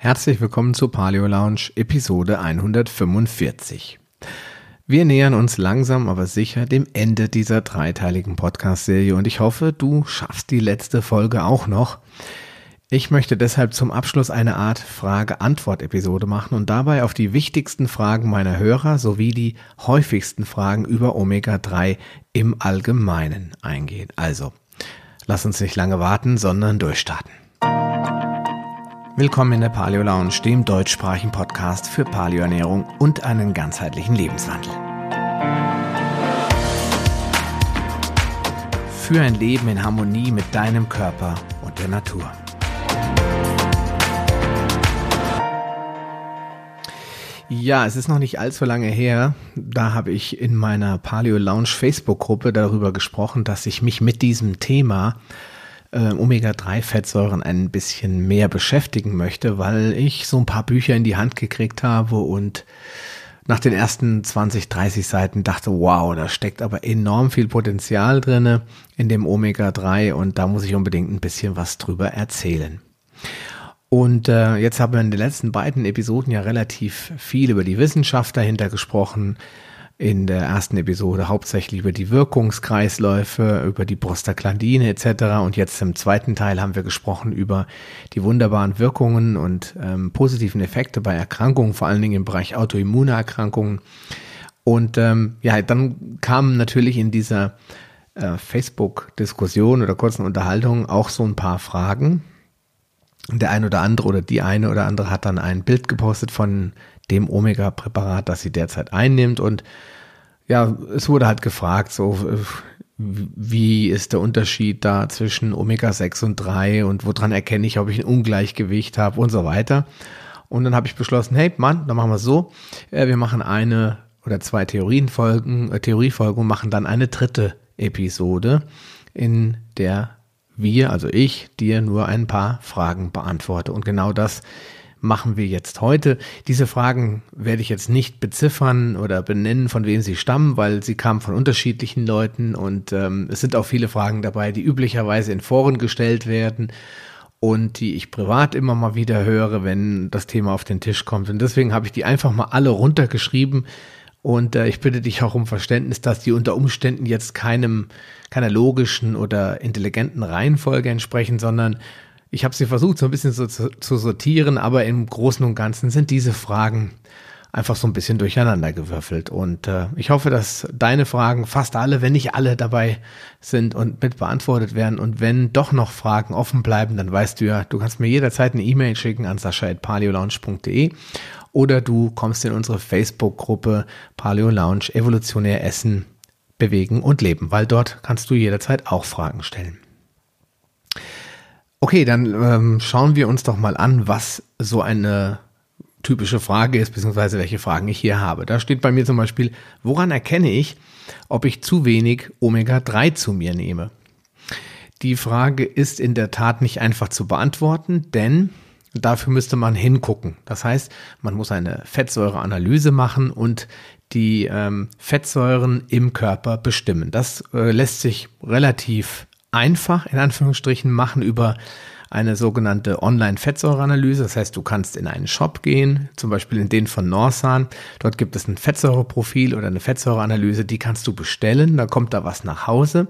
Herzlich willkommen zur Paleo Lounge Episode 145. Wir nähern uns langsam aber sicher dem Ende dieser dreiteiligen Podcast-Serie und ich hoffe, du schaffst die letzte Folge auch noch. Ich möchte deshalb zum Abschluss eine Art Frage-Antwort-Episode machen und dabei auf die wichtigsten Fragen meiner Hörer sowie die häufigsten Fragen über Omega-3 im Allgemeinen eingehen. Also, lass uns nicht lange warten, sondern durchstarten. Willkommen in der Paleo Lounge, dem deutschsprachigen Podcast für Paleoernährung und einen ganzheitlichen Lebenswandel. Für ein Leben in Harmonie mit deinem Körper und der Natur. Ja, es ist noch nicht allzu lange her. Da habe ich in meiner Paleo Lounge Facebook-Gruppe darüber gesprochen, dass ich mich mit diesem Thema äh, Omega-3-Fettsäuren ein bisschen mehr beschäftigen möchte, weil ich so ein paar Bücher in die Hand gekriegt habe und nach den ersten 20, 30 Seiten dachte, wow, da steckt aber enorm viel Potenzial drinne in dem Omega-3 und da muss ich unbedingt ein bisschen was drüber erzählen. Und äh, jetzt haben wir in den letzten beiden Episoden ja relativ viel über die Wissenschaft dahinter gesprochen, in der ersten Episode hauptsächlich über die Wirkungskreisläufe, über die Prostaglandine etc. Und jetzt im zweiten Teil haben wir gesprochen über die wunderbaren Wirkungen und ähm, positiven Effekte bei Erkrankungen, vor allen Dingen im Bereich autoimmune Erkrankungen. Und ähm, ja, dann kamen natürlich in dieser äh, Facebook-Diskussion oder kurzen Unterhaltung auch so ein paar Fragen. Der ein oder andere oder die eine oder andere hat dann ein Bild gepostet von dem Omega-Präparat, das sie derzeit einnimmt. Und ja, es wurde halt gefragt, so wie ist der Unterschied da zwischen Omega-6 und 3 und woran erkenne ich, ob ich ein Ungleichgewicht habe und so weiter. Und dann habe ich beschlossen, hey Mann, dann machen wir es so. Äh, wir machen eine oder zwei Theorienfolgen, äh, Theoriefolgen und machen dann eine dritte Episode, in der wir, also ich, dir nur ein paar Fragen beantworte. Und genau das machen wir jetzt heute? Diese Fragen werde ich jetzt nicht beziffern oder benennen, von wem sie stammen, weil sie kamen von unterschiedlichen Leuten und ähm, es sind auch viele Fragen dabei, die üblicherweise in Foren gestellt werden und die ich privat immer mal wieder höre, wenn das Thema auf den Tisch kommt. Und deswegen habe ich die einfach mal alle runtergeschrieben. Und äh, ich bitte dich auch um Verständnis, dass die unter Umständen jetzt keinem, keiner logischen oder intelligenten Reihenfolge entsprechen, sondern ich habe sie versucht, so ein bisschen so zu, zu, sortieren, aber im Großen und Ganzen sind diese Fragen einfach so ein bisschen durcheinander gewürfelt. Und äh, ich hoffe, dass deine Fragen, fast alle, wenn nicht alle dabei sind und mit beantwortet werden. Und wenn doch noch Fragen offen bleiben, dann weißt du ja, du kannst mir jederzeit eine E-Mail schicken an sascha.paleolounge.de oder du kommst in unsere Facebook-Gruppe Paleo Lounge Evolutionär Essen, Bewegen und Leben, weil dort kannst du jederzeit auch Fragen stellen. Okay, dann ähm, schauen wir uns doch mal an, was so eine typische Frage ist, beziehungsweise welche Fragen ich hier habe. Da steht bei mir zum Beispiel, woran erkenne ich, ob ich zu wenig Omega-3 zu mir nehme? Die Frage ist in der Tat nicht einfach zu beantworten, denn dafür müsste man hingucken. Das heißt, man muss eine Fettsäureanalyse machen und die ähm, Fettsäuren im Körper bestimmen. Das äh, lässt sich relativ einfach in Anführungsstrichen machen über eine sogenannte Online-Fettsäureanalyse. Das heißt, du kannst in einen Shop gehen, zum Beispiel in den von Norsan. Dort gibt es ein Fettsäureprofil oder eine Fettsäureanalyse, die kannst du bestellen. Da kommt da was nach Hause.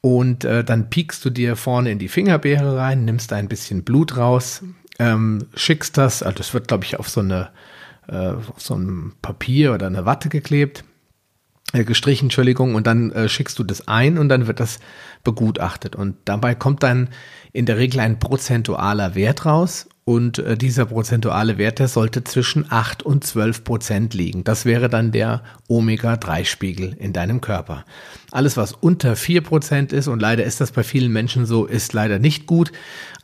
Und äh, dann piekst du dir vorne in die Fingerbeere rein, nimmst ein bisschen Blut raus, ähm, schickst das, also das wird, glaube ich, auf so eine äh, auf so ein Papier oder eine Watte geklebt, äh, gestrichen, Entschuldigung, und dann äh, schickst du das ein und dann wird das begutachtet. Und dabei kommt dann in der Regel ein prozentualer Wert raus und äh, dieser prozentuale Wert, der sollte zwischen 8 und 12 Prozent liegen. Das wäre dann der Omega-3-Spiegel in deinem Körper. Alles, was unter 4 Prozent ist, und leider ist das bei vielen Menschen so, ist leider nicht gut.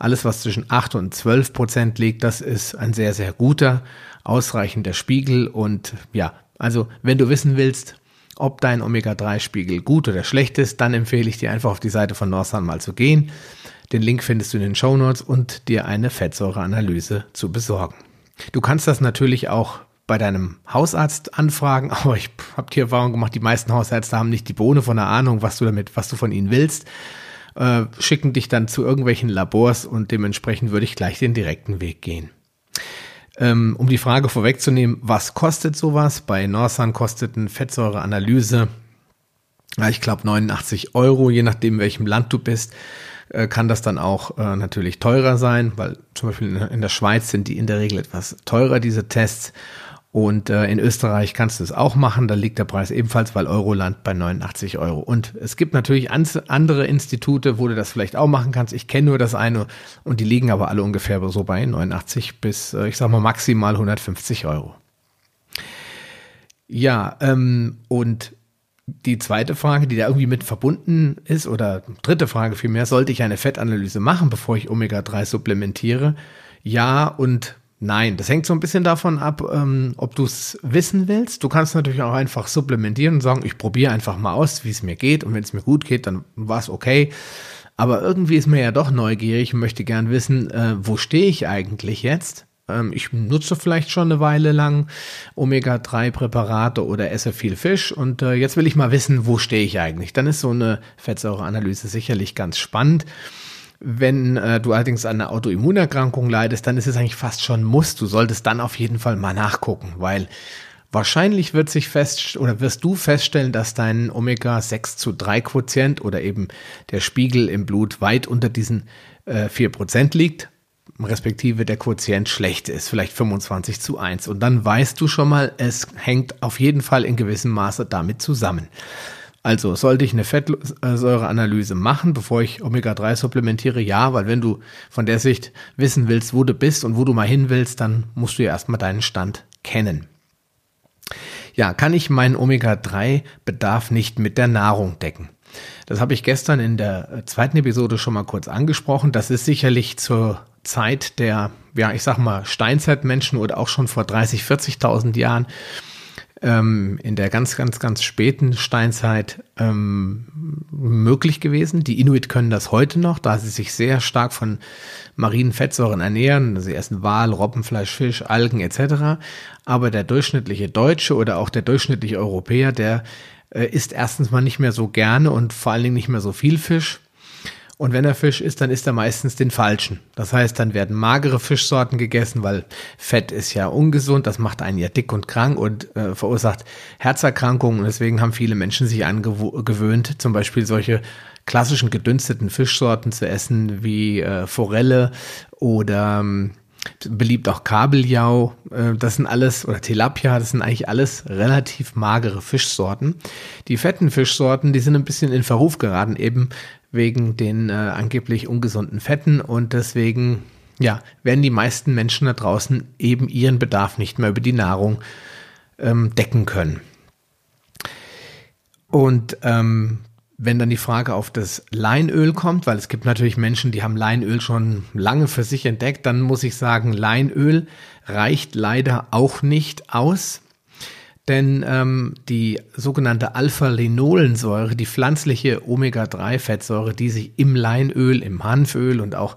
Alles, was zwischen 8 und 12 Prozent liegt, das ist ein sehr, sehr guter, ausreichender Spiegel. Und ja, also wenn du wissen willst, ob dein Omega-3-Spiegel gut oder schlecht ist, dann empfehle ich dir einfach auf die Seite von Norsan mal zu gehen. Den Link findest du in den Show Notes und dir eine Fettsäureanalyse zu besorgen. Du kannst das natürlich auch bei deinem Hausarzt anfragen, aber ich habe die Erfahrung gemacht, die meisten Hausärzte haben nicht die Bohne von der Ahnung, was du damit, was du von ihnen willst, äh, schicken dich dann zu irgendwelchen Labors und dementsprechend würde ich gleich den direkten Weg gehen. Ähm, um die Frage vorwegzunehmen, was kostet sowas? Bei Norsan kostet eine Fettsäureanalyse, ich glaube 89 Euro, je nachdem welchem Land du bist äh, kann das dann auch äh, natürlich teurer sein, weil zum Beispiel in, in, der Schweiz sind die in der Regel etwas teurer, diese Tests. Und äh, in Österreich kannst du es auch machen, da liegt der Preis ebenfalls, weil Euroland bei 89 Euro. Und es gibt natürlich andere Institute, wo du das vielleicht auch machen kannst. Ich kenne nur das eine und die liegen aber alle ungefähr so bei 89 bis, äh, ich sag mal, maximal 150 Euro. Ja, ähm, und die zweite Frage, die da irgendwie mit verbunden ist, oder dritte Frage vielmehr, sollte ich eine Fettanalyse machen, bevor ich Omega-3 supplementiere? Ja und nein. Das hängt so ein bisschen davon ab, ähm, ob du es wissen willst. Du kannst natürlich auch einfach supplementieren und sagen, ich probiere einfach mal aus, wie es mir geht. Und wenn es mir gut geht, dann war es okay. Aber irgendwie ist mir ja doch neugierig und möchte gern wissen, äh, wo stehe ich eigentlich jetzt? Ähm, ich nutze vielleicht schon eine Weile lang Omega-3-Präparate oder esse viel Fisch und äh, jetzt will ich mal wissen, wo stehe ich eigentlich. Dann ist so eine Fettsäureanalyse sicherlich ganz spannend. Wenn äh, du allerdings an einer Autoimmunerkrankung leidest, dann ist es eigentlich fast schon Muss. Du solltest dann auf jeden Fall mal nachgucken, weil wahrscheinlich wird sich fest oder wirst du feststellen, dass dein Omega-6 zu 3 Quotient oder eben der Spiegel im Blut weit unter diesen äh, 4% liegt respektive der Quotient schlecht ist, vielleicht 25 zu 1. Und dann weißt du schon mal, es hängt auf jeden Fall in gewissem Maße damit zusammen. Also sollte ich eine Fettsäureanalyse machen, bevor ich Omega-3 supplementiere? Ja, weil wenn du von der Sicht wissen willst, wo du bist und wo du mal hin willst, dann musst du ja erstmal deinen Stand kennen. Ja, kann ich meinen Omega-3-Bedarf nicht mit der Nahrung decken? Das habe ich gestern in der zweiten Episode schon mal kurz angesprochen. Das ist sicherlich zur Zeit der, ja, ich sag mal, Steinzeitmenschen oder auch schon vor 30, 40.000 Jahren ähm, in der ganz, ganz, ganz späten Steinzeit ähm, möglich gewesen. Die Inuit können das heute noch, da sie sich sehr stark von marinen Fettsäuren ernähren. Sie essen Wal, Robbenfleisch, Fisch, Algen etc. Aber der durchschnittliche Deutsche oder auch der durchschnittliche Europäer, der äh, isst erstens mal nicht mehr so gerne und vor allen Dingen nicht mehr so viel Fisch und wenn er Fisch isst, dann isst er meistens den falschen. Das heißt, dann werden magere Fischsorten gegessen, weil Fett ist ja ungesund, das macht einen ja dick und krank und äh, verursacht Herzerkrankungen. Und deswegen haben viele Menschen sich angewöhnt, zum Beispiel solche klassischen gedünsteten Fischsorten zu essen, wie äh, Forelle oder ähm, beliebt auch Kabeljau, äh, das sind alles, oder Tilapia, das sind eigentlich alles relativ magere Fischsorten. Die fetten Fischsorten, die sind ein bisschen in Verruf geraten, eben wegen den äh, angeblich ungesunden Fetten und deswegen ja, werden die meisten Menschen da draußen eben ihren Bedarf nicht mehr über die Nahrung ähm, decken können. Und ähm, wenn dann die Frage auf das Leinöl kommt, weil es gibt natürlich Menschen, die haben Leinöl schon lange für sich entdeckt, dann muss ich sagen, Leinöl reicht leider auch nicht aus. Denn ähm, die sogenannte Alpha-Linolensäure, die pflanzliche Omega-3-Fettsäure, die sich im Leinöl, im Hanföl und auch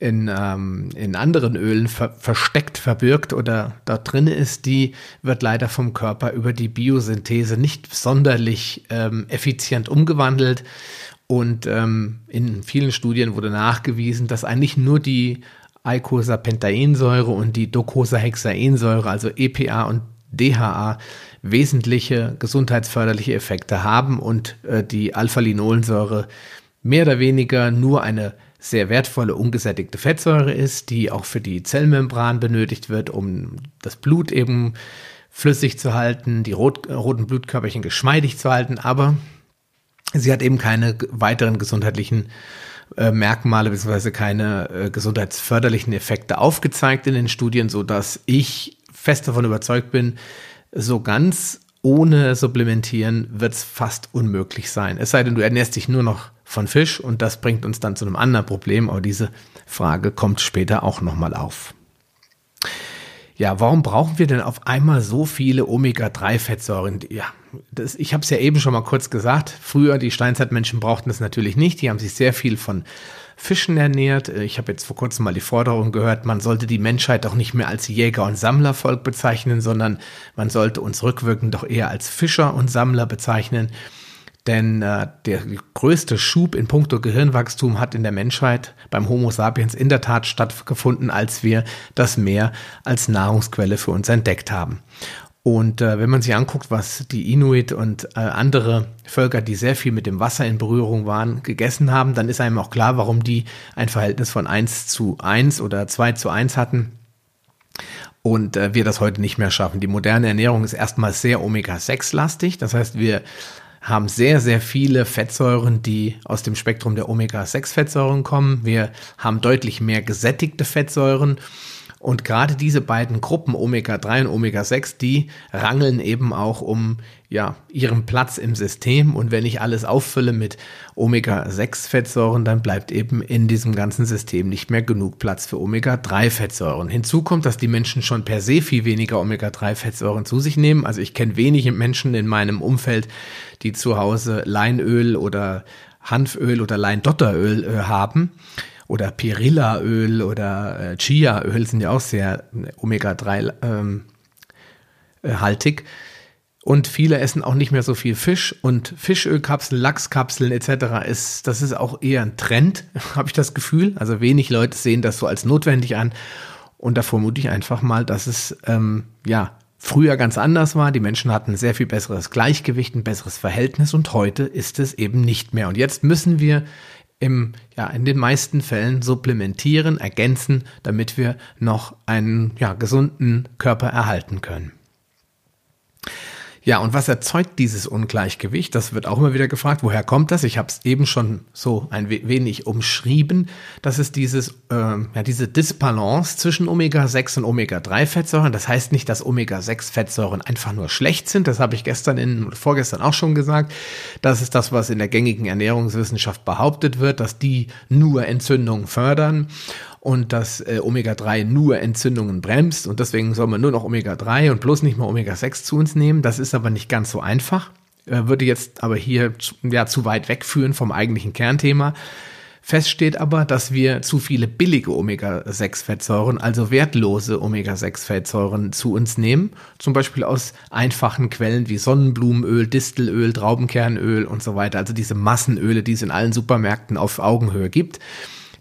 in, ähm, in anderen Ölen ver versteckt, verbirgt oder da drin ist, die wird leider vom Körper über die Biosynthese nicht sonderlich ähm, effizient umgewandelt. Und ähm, in vielen Studien wurde nachgewiesen, dass eigentlich nur die Eicosapentaensäure und die Docosahexaensäure, also EPA und DHA wesentliche gesundheitsförderliche Effekte haben und äh, die Alpha-Linolensäure mehr oder weniger nur eine sehr wertvolle ungesättigte Fettsäure ist, die auch für die Zellmembran benötigt wird, um das Blut eben flüssig zu halten, die rot, roten Blutkörperchen geschmeidig zu halten, aber sie hat eben keine weiteren gesundheitlichen äh, Merkmale bzw. keine äh, gesundheitsförderlichen Effekte aufgezeigt in den Studien, so dass ich fest davon überzeugt bin, so ganz ohne Supplementieren wird es fast unmöglich sein. Es sei denn, du ernährst dich nur noch von Fisch und das bringt uns dann zu einem anderen Problem, aber diese Frage kommt später auch nochmal auf. Ja, warum brauchen wir denn auf einmal so viele Omega-3-Fettsäuren? Ja, das, ich habe es ja eben schon mal kurz gesagt. Früher, die Steinzeitmenschen brauchten das natürlich nicht. Die haben sich sehr viel von Fischen ernährt. Äh, ich habe jetzt vor kurzem mal die Forderung gehört, man sollte die Menschheit auch nicht mehr als Jäger- und Sammlervolk bezeichnen, sondern man sollte uns rückwirkend doch eher als Fischer und Sammler bezeichnen. Denn äh, der größte Schub in puncto Gehirnwachstum hat in der Menschheit beim Homo sapiens in der Tat stattgefunden, als wir das Meer als Nahrungsquelle für uns entdeckt haben. Und äh, wenn man sich anguckt, was die Inuit und äh, andere Völker, die sehr viel mit dem Wasser in Berührung waren, gegessen haben, dann ist einem auch klar, warum die ein Verhältnis von 1 zu 1 oder 2 zu 1 hatten und äh, wir das heute nicht mehr schaffen. Die moderne Ernährung ist erstmal sehr Omega-6-lastig. Das heißt, wir haben sehr, sehr viele Fettsäuren, die aus dem Spektrum der Omega-6-Fettsäuren kommen. Wir haben deutlich mehr gesättigte Fettsäuren und gerade diese beiden Gruppen Omega-3 und Omega-6, die rangeln eben auch um ja, ihren Platz im System. Und wenn ich alles auffülle mit Omega-6-Fettsäuren, dann bleibt eben in diesem ganzen System nicht mehr genug Platz für Omega-3-Fettsäuren. Hinzu kommt, dass die Menschen schon per se viel weniger Omega-3-Fettsäuren zu sich nehmen. Also ich kenne wenige Menschen in meinem Umfeld, die zu Hause Leinöl oder Hanföl oder Leindotteröl äh, haben oder Perillaöl oder äh, Chiaöl sind ja auch sehr äh, Omega-3 ähm, äh, haltig. Und viele essen auch nicht mehr so viel Fisch und Fischölkapseln, Lachskapseln etc. ist, das ist auch eher ein Trend, habe ich das Gefühl. Also wenig Leute sehen das so als notwendig an. Und da vermute ich einfach mal, dass es ähm, ja früher ganz anders war. Die Menschen hatten sehr viel besseres Gleichgewicht, ein besseres Verhältnis und heute ist es eben nicht mehr. Und jetzt müssen wir im, ja, in den meisten Fällen supplementieren, ergänzen, damit wir noch einen ja, gesunden Körper erhalten können. Ja, und was erzeugt dieses Ungleichgewicht? Das wird auch immer wieder gefragt. Woher kommt das? Ich habe es eben schon so ein wenig umschrieben. Das ist dieses, äh, ja, diese Disbalance zwischen Omega-6 und Omega-3-Fettsäuren. Das heißt nicht, dass Omega-6-Fettsäuren einfach nur schlecht sind. Das habe ich gestern in, vorgestern auch schon gesagt. Das ist das, was in der gängigen Ernährungswissenschaft behauptet wird, dass die nur Entzündungen fördern und dass äh, Omega-3 nur Entzündungen bremst und deswegen soll man nur noch Omega-3 und bloß nicht mehr Omega-6 zu uns nehmen. Das ist aber nicht ganz so einfach, äh, würde jetzt aber hier ja, zu weit wegführen vom eigentlichen Kernthema. Fest steht aber, dass wir zu viele billige Omega-6-Fettsäuren, also wertlose Omega-6-Fettsäuren zu uns nehmen, zum Beispiel aus einfachen Quellen wie Sonnenblumenöl, Distelöl, Traubenkernöl und so weiter, also diese Massenöle, die es in allen Supermärkten auf Augenhöhe gibt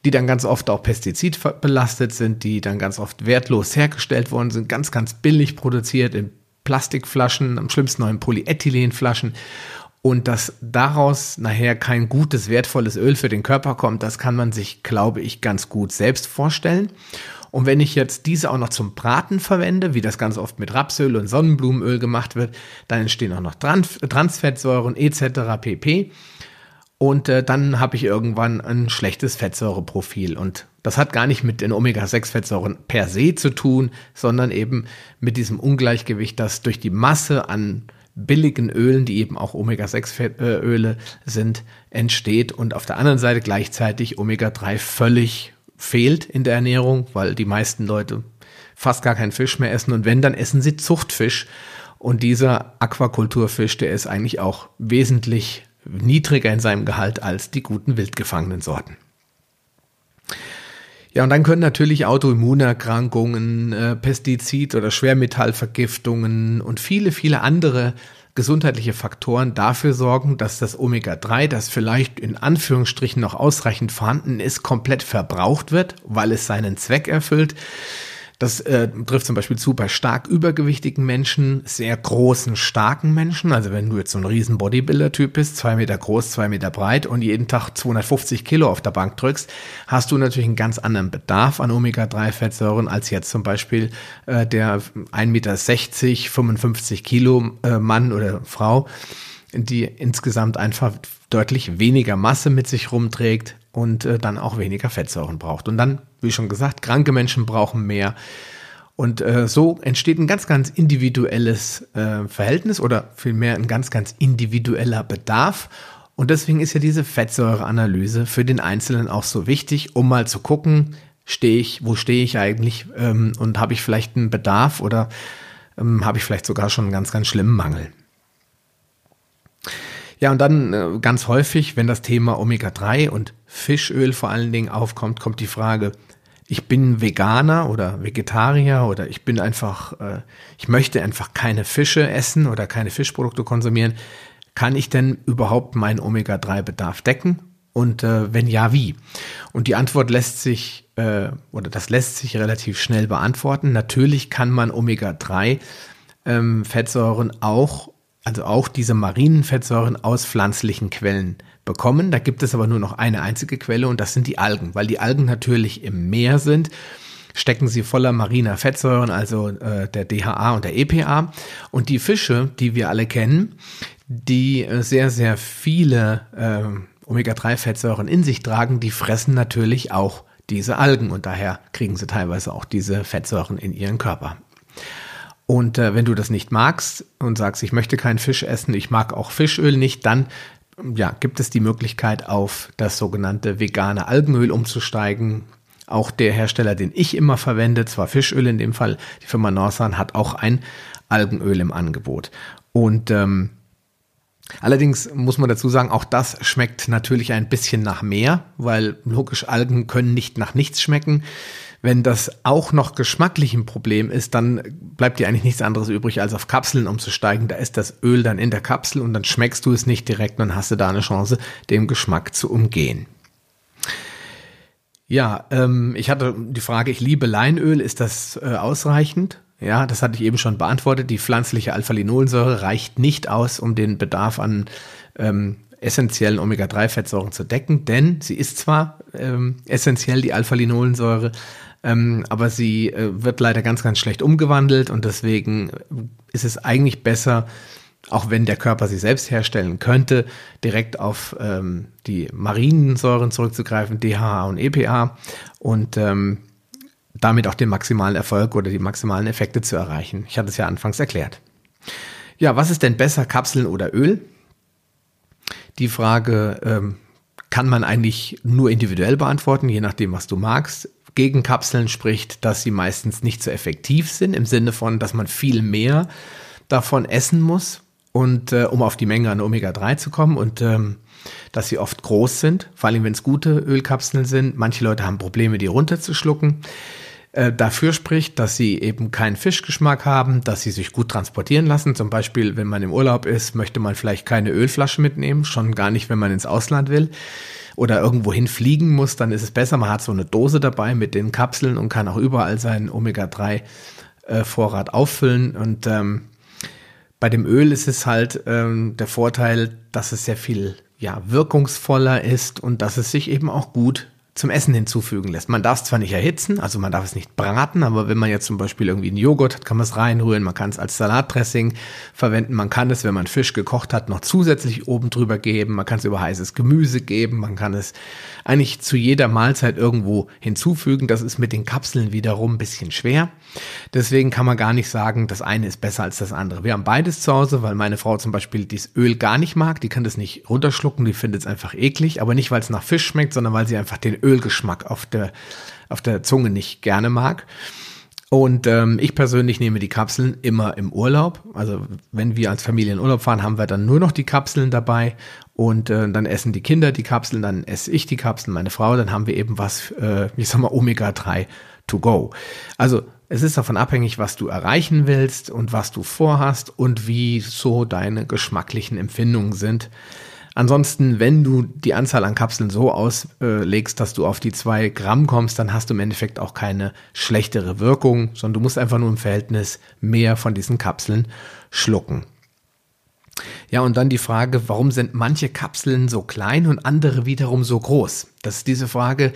die dann ganz oft auch pestizidbelastet sind, die dann ganz oft wertlos hergestellt worden sind, ganz, ganz billig produziert in Plastikflaschen, am schlimmsten noch in Polyethylenflaschen. Und dass daraus nachher kein gutes, wertvolles Öl für den Körper kommt, das kann man sich, glaube ich, ganz gut selbst vorstellen. Und wenn ich jetzt diese auch noch zum Braten verwende, wie das ganz oft mit Rapsöl und Sonnenblumenöl gemacht wird, dann entstehen auch noch Trans Transfettsäuren etc. pp. Und äh, dann habe ich irgendwann ein schlechtes Fettsäureprofil. Und das hat gar nicht mit den Omega-6-Fettsäuren per se zu tun, sondern eben mit diesem Ungleichgewicht, das durch die Masse an billigen Ölen, die eben auch Omega-6-Öle sind, entsteht. Und auf der anderen Seite gleichzeitig Omega-3 völlig fehlt in der Ernährung, weil die meisten Leute fast gar keinen Fisch mehr essen. Und wenn, dann essen sie Zuchtfisch. Und dieser Aquakulturfisch, der ist eigentlich auch wesentlich niedriger in seinem Gehalt als die guten wildgefangenen Sorten. Ja, und dann können natürlich Autoimmunerkrankungen, äh, Pestizid- oder Schwermetallvergiftungen und viele, viele andere gesundheitliche Faktoren dafür sorgen, dass das Omega-3, das vielleicht in Anführungsstrichen noch ausreichend vorhanden ist, komplett verbraucht wird, weil es seinen Zweck erfüllt. Das äh, trifft zum Beispiel zu bei stark übergewichtigen Menschen, sehr großen, starken Menschen. Also wenn du jetzt so ein riesen Bodybuilder-Typ bist, zwei Meter groß, zwei Meter breit und jeden Tag 250 Kilo auf der Bank drückst, hast du natürlich einen ganz anderen Bedarf an Omega-3-Fettsäuren als jetzt zum Beispiel äh, der 1,60 Meter, 55 Kilo äh, Mann oder Frau, die insgesamt einfach deutlich weniger Masse mit sich rumträgt und äh, dann auch weniger Fettsäuren braucht. Und dann, wie schon gesagt, kranke Menschen brauchen mehr. Und äh, so entsteht ein ganz, ganz individuelles äh, Verhältnis oder vielmehr ein ganz, ganz individueller Bedarf. Und deswegen ist ja diese Fettsäureanalyse für den Einzelnen auch so wichtig, um mal zu gucken, stehe ich, wo stehe ich eigentlich ähm, und habe ich vielleicht einen Bedarf oder ähm, habe ich vielleicht sogar schon einen ganz, ganz schlimmen Mangel. Ja, und dann äh, ganz häufig, wenn das Thema Omega-3 und Fischöl vor allen Dingen aufkommt, kommt die Frage, ich bin Veganer oder Vegetarier oder ich bin einfach, äh, ich möchte einfach keine Fische essen oder keine Fischprodukte konsumieren. kann ich denn überhaupt meinen Omega-3-Bedarf decken? Und äh, wenn ja, wie? Und die Antwort lässt sich, äh, oder das lässt sich relativ schnell beantworten. Natürlich kann man Omega-3 ähm, auch, also auch diese marinen Fettsäuren aus pflanzlichen Quellen bekommen. Da gibt es aber nur noch eine einzige Quelle und das sind die Algen, weil die Algen natürlich im Meer sind stecken sie voller mariner Fettsäuren, also äh, der DHA und der EPA. Und die Fische, die wir alle kennen, die äh, sehr, sehr viele äh, Omega-3-Fettsäuren in sich tragen, die fressen natürlich auch diese Algen und daher kriegen sie teilweise auch diese Fettsäuren in ihren Körper. Und äh, wenn du das nicht magst und sagst, ich möchte keinen Fisch essen, ich mag auch Fischöl nicht, dann ja, gibt es die Möglichkeit, auf das sogenannte vegane Algenöl umzusteigen. Auch der Hersteller, den ich immer verwende, zwar Fischöl in dem Fall, die Firma Norsan, hat auch ein Algenöl im Angebot. Und ähm, allerdings muss man dazu sagen, auch das schmeckt natürlich ein bisschen nach mehr, weil logisch Algen können nicht nach nichts schmecken. Wenn das auch noch geschmacklich ein Problem ist, dann bleibt dir eigentlich nichts anderes übrig, als auf Kapseln umzusteigen. Da ist das Öl dann in der Kapsel und dann schmeckst du es nicht direkt und hast du da eine Chance, den Geschmack zu umgehen. Ja, ähm, ich hatte die Frage, ich liebe Leinöl, ist das äh, ausreichend? Ja, das hatte ich eben schon beantwortet. Die pflanzliche Alpha-Linolsäure reicht nicht aus, um den Bedarf an ähm, essentiellen Omega-3-Fettsäuren zu decken, denn sie ist zwar ähm, essentiell, die Alpha-Linolensäure, ähm, aber sie äh, wird leider ganz, ganz schlecht umgewandelt und deswegen ist es eigentlich besser, auch wenn der Körper sie selbst herstellen könnte, direkt auf ähm, die marinen Säuren zurückzugreifen, DHA und EPA und ähm, damit auch den maximalen Erfolg oder die maximalen Effekte zu erreichen. Ich hatte es ja anfangs erklärt. Ja, was ist denn besser, Kapseln oder Öl? Die Frage ähm, kann man eigentlich nur individuell beantworten, je nachdem, was du magst. Gegen Kapseln spricht, dass sie meistens nicht so effektiv sind, im Sinne von, dass man viel mehr davon essen muss, und äh, um auf die Menge an Omega-3 zu kommen und ähm, dass sie oft groß sind, vor allem wenn es gute Ölkapseln sind. Manche Leute haben Probleme, die runterzuschlucken. Äh, dafür spricht, dass sie eben keinen Fischgeschmack haben, dass sie sich gut transportieren lassen. Zum Beispiel, wenn man im Urlaub ist, möchte man vielleicht keine Ölflasche mitnehmen, schon gar nicht, wenn man ins Ausland will oder irgendwo hinfliegen muss, dann ist es besser. Man hat so eine Dose dabei mit den Kapseln und kann auch überall seinen Omega-3-Vorrat äh, auffüllen. Und ähm, bei dem Öl ist es halt ähm, der Vorteil, dass es sehr viel ja, wirkungsvoller ist und dass es sich eben auch gut zum Essen hinzufügen lässt. Man darf es zwar nicht erhitzen, also man darf es nicht braten, aber wenn man jetzt zum Beispiel irgendwie einen Joghurt hat, kann man es reinrühren, man kann es als Salatdressing verwenden, man kann es, wenn man Fisch gekocht hat, noch zusätzlich oben drüber geben, man kann es über heißes Gemüse geben, man kann es eigentlich zu jeder Mahlzeit irgendwo hinzufügen. Das ist mit den Kapseln wiederum ein bisschen schwer. Deswegen kann man gar nicht sagen, das eine ist besser als das andere. Wir haben beides zu Hause, weil meine Frau zum Beispiel dieses Öl gar nicht mag, die kann das nicht runterschlucken, die findet es einfach eklig, aber nicht, weil es nach Fisch schmeckt, sondern weil sie einfach den Ölgeschmack auf der, auf der Zunge nicht gerne mag. Und ähm, ich persönlich nehme die Kapseln immer im Urlaub. Also wenn wir als Familie in Urlaub fahren, haben wir dann nur noch die Kapseln dabei und äh, dann essen die Kinder die Kapseln, dann esse ich die Kapseln, meine Frau, dann haben wir eben was, äh, ich sag mal, Omega-3 to go. Also es ist davon abhängig, was du erreichen willst und was du vorhast und wie so deine geschmacklichen Empfindungen sind. Ansonsten, wenn du die Anzahl an Kapseln so auslegst, dass du auf die zwei Gramm kommst, dann hast du im Endeffekt auch keine schlechtere Wirkung, sondern du musst einfach nur im Verhältnis mehr von diesen Kapseln schlucken. Ja, und dann die Frage, warum sind manche Kapseln so klein und andere wiederum so groß? Das ist diese Frage,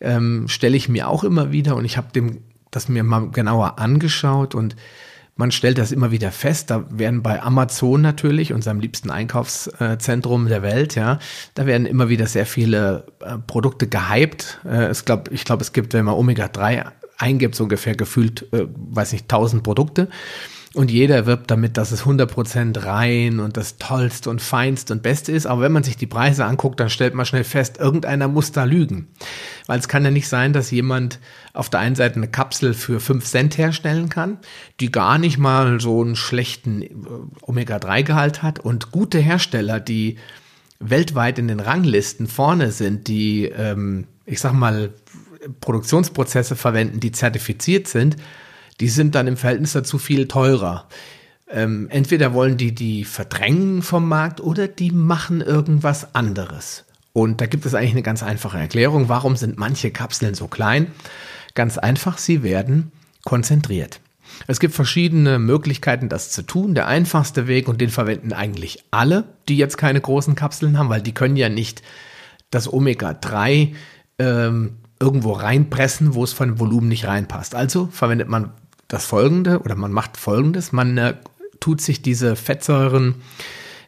ähm, stelle ich mir auch immer wieder und ich habe das mir mal genauer angeschaut und man stellt das immer wieder fest, da werden bei Amazon natürlich, unserem liebsten Einkaufszentrum der Welt, ja, da werden immer wieder sehr viele äh, Produkte gehypt. Äh, es ich glaube, es gibt, wenn man Omega-3 eingibt, so ungefähr gefühlt, äh, weiß nicht, 1000 Produkte. Und jeder wirbt damit, dass es 100% rein und das Tollste und Feinste und Beste ist. Aber wenn man sich die Preise anguckt, dann stellt man schnell fest, irgendeiner muss da lügen. Weil es kann ja nicht sein, dass jemand auf der einen Seite eine Kapsel für 5 Cent herstellen kann, die gar nicht mal so einen schlechten äh, Omega-3-Gehalt hat. Und gute Hersteller, die weltweit in den Ranglisten vorne sind, die, ähm, ich sag mal, Produktionsprozesse verwenden, die zertifiziert sind, die sind dann im Verhältnis dazu viel teurer. Ähm, entweder wollen die die verdrängen vom Markt oder die machen irgendwas anderes. Und da gibt es eigentlich eine ganz einfache Erklärung. Warum sind manche Kapseln so klein? Ganz einfach, sie werden konzentriert. Es gibt verschiedene Möglichkeiten, das zu tun. Der einfachste Weg, und den verwenden eigentlich alle, die jetzt keine großen Kapseln haben, weil die können ja nicht das Omega-3 ähm, irgendwo reinpressen, wo es von Volumen nicht reinpasst. Also verwendet man das folgende oder man macht folgendes. Man äh, tut sich diese Fettsäuren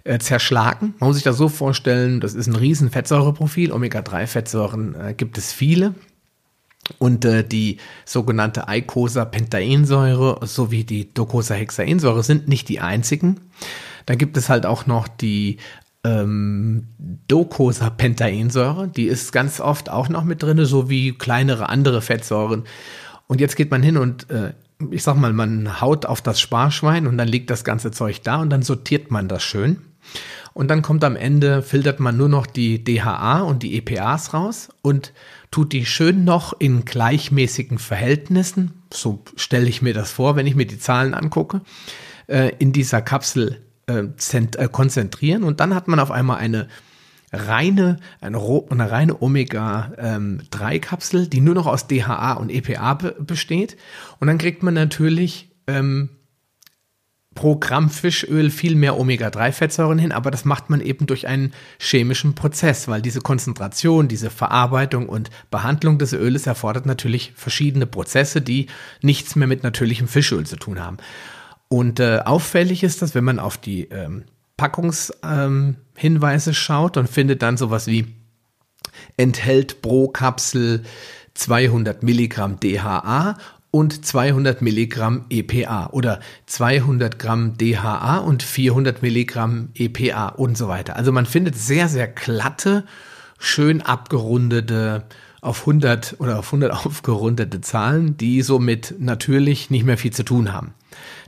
äh, zerschlagen. Man muss sich das so vorstellen, das ist ein riesen Fettsäureprofil. Omega-3-Fettsäuren äh, gibt es viele. Und äh, die sogenannte Eicosapentaensäure sowie die Docosahexaensäure sind nicht die einzigen. Dann gibt es halt auch noch die ähm, Docosapentaensäure, die ist ganz oft auch noch mit drin, so wie kleinere andere Fettsäuren. Und jetzt geht man hin und äh, ich sag mal, man haut auf das Sparschwein und dann liegt das ganze Zeug da und dann sortiert man das schön. Und dann kommt am Ende, filtert man nur noch die DHA und die EPAs raus und tut die schön noch in gleichmäßigen Verhältnissen, so stelle ich mir das vor, wenn ich mir die Zahlen angucke, äh, in dieser Kapsel äh, äh, konzentrieren und dann hat man auf einmal eine reine, eine, eine reine Omega-3-Kapsel, ähm, die nur noch aus DHA und EPA be besteht. Und dann kriegt man natürlich ähm, pro Gramm Fischöl viel mehr Omega-3-Fettsäuren hin, aber das macht man eben durch einen chemischen Prozess, weil diese Konzentration, diese Verarbeitung und Behandlung des Öles erfordert natürlich verschiedene Prozesse, die nichts mehr mit natürlichem Fischöl zu tun haben. Und äh, auffällig ist das, wenn man auf die ähm, Packungshinweise ähm, schaut und findet dann sowas wie enthält pro Kapsel 200 Milligramm DHA und 200 Milligramm EPA oder 200 Gramm DHA und 400 Milligramm EPA und so weiter. Also man findet sehr, sehr glatte, schön abgerundete auf 100 oder auf 100 aufgerundete Zahlen, die somit natürlich nicht mehr viel zu tun haben.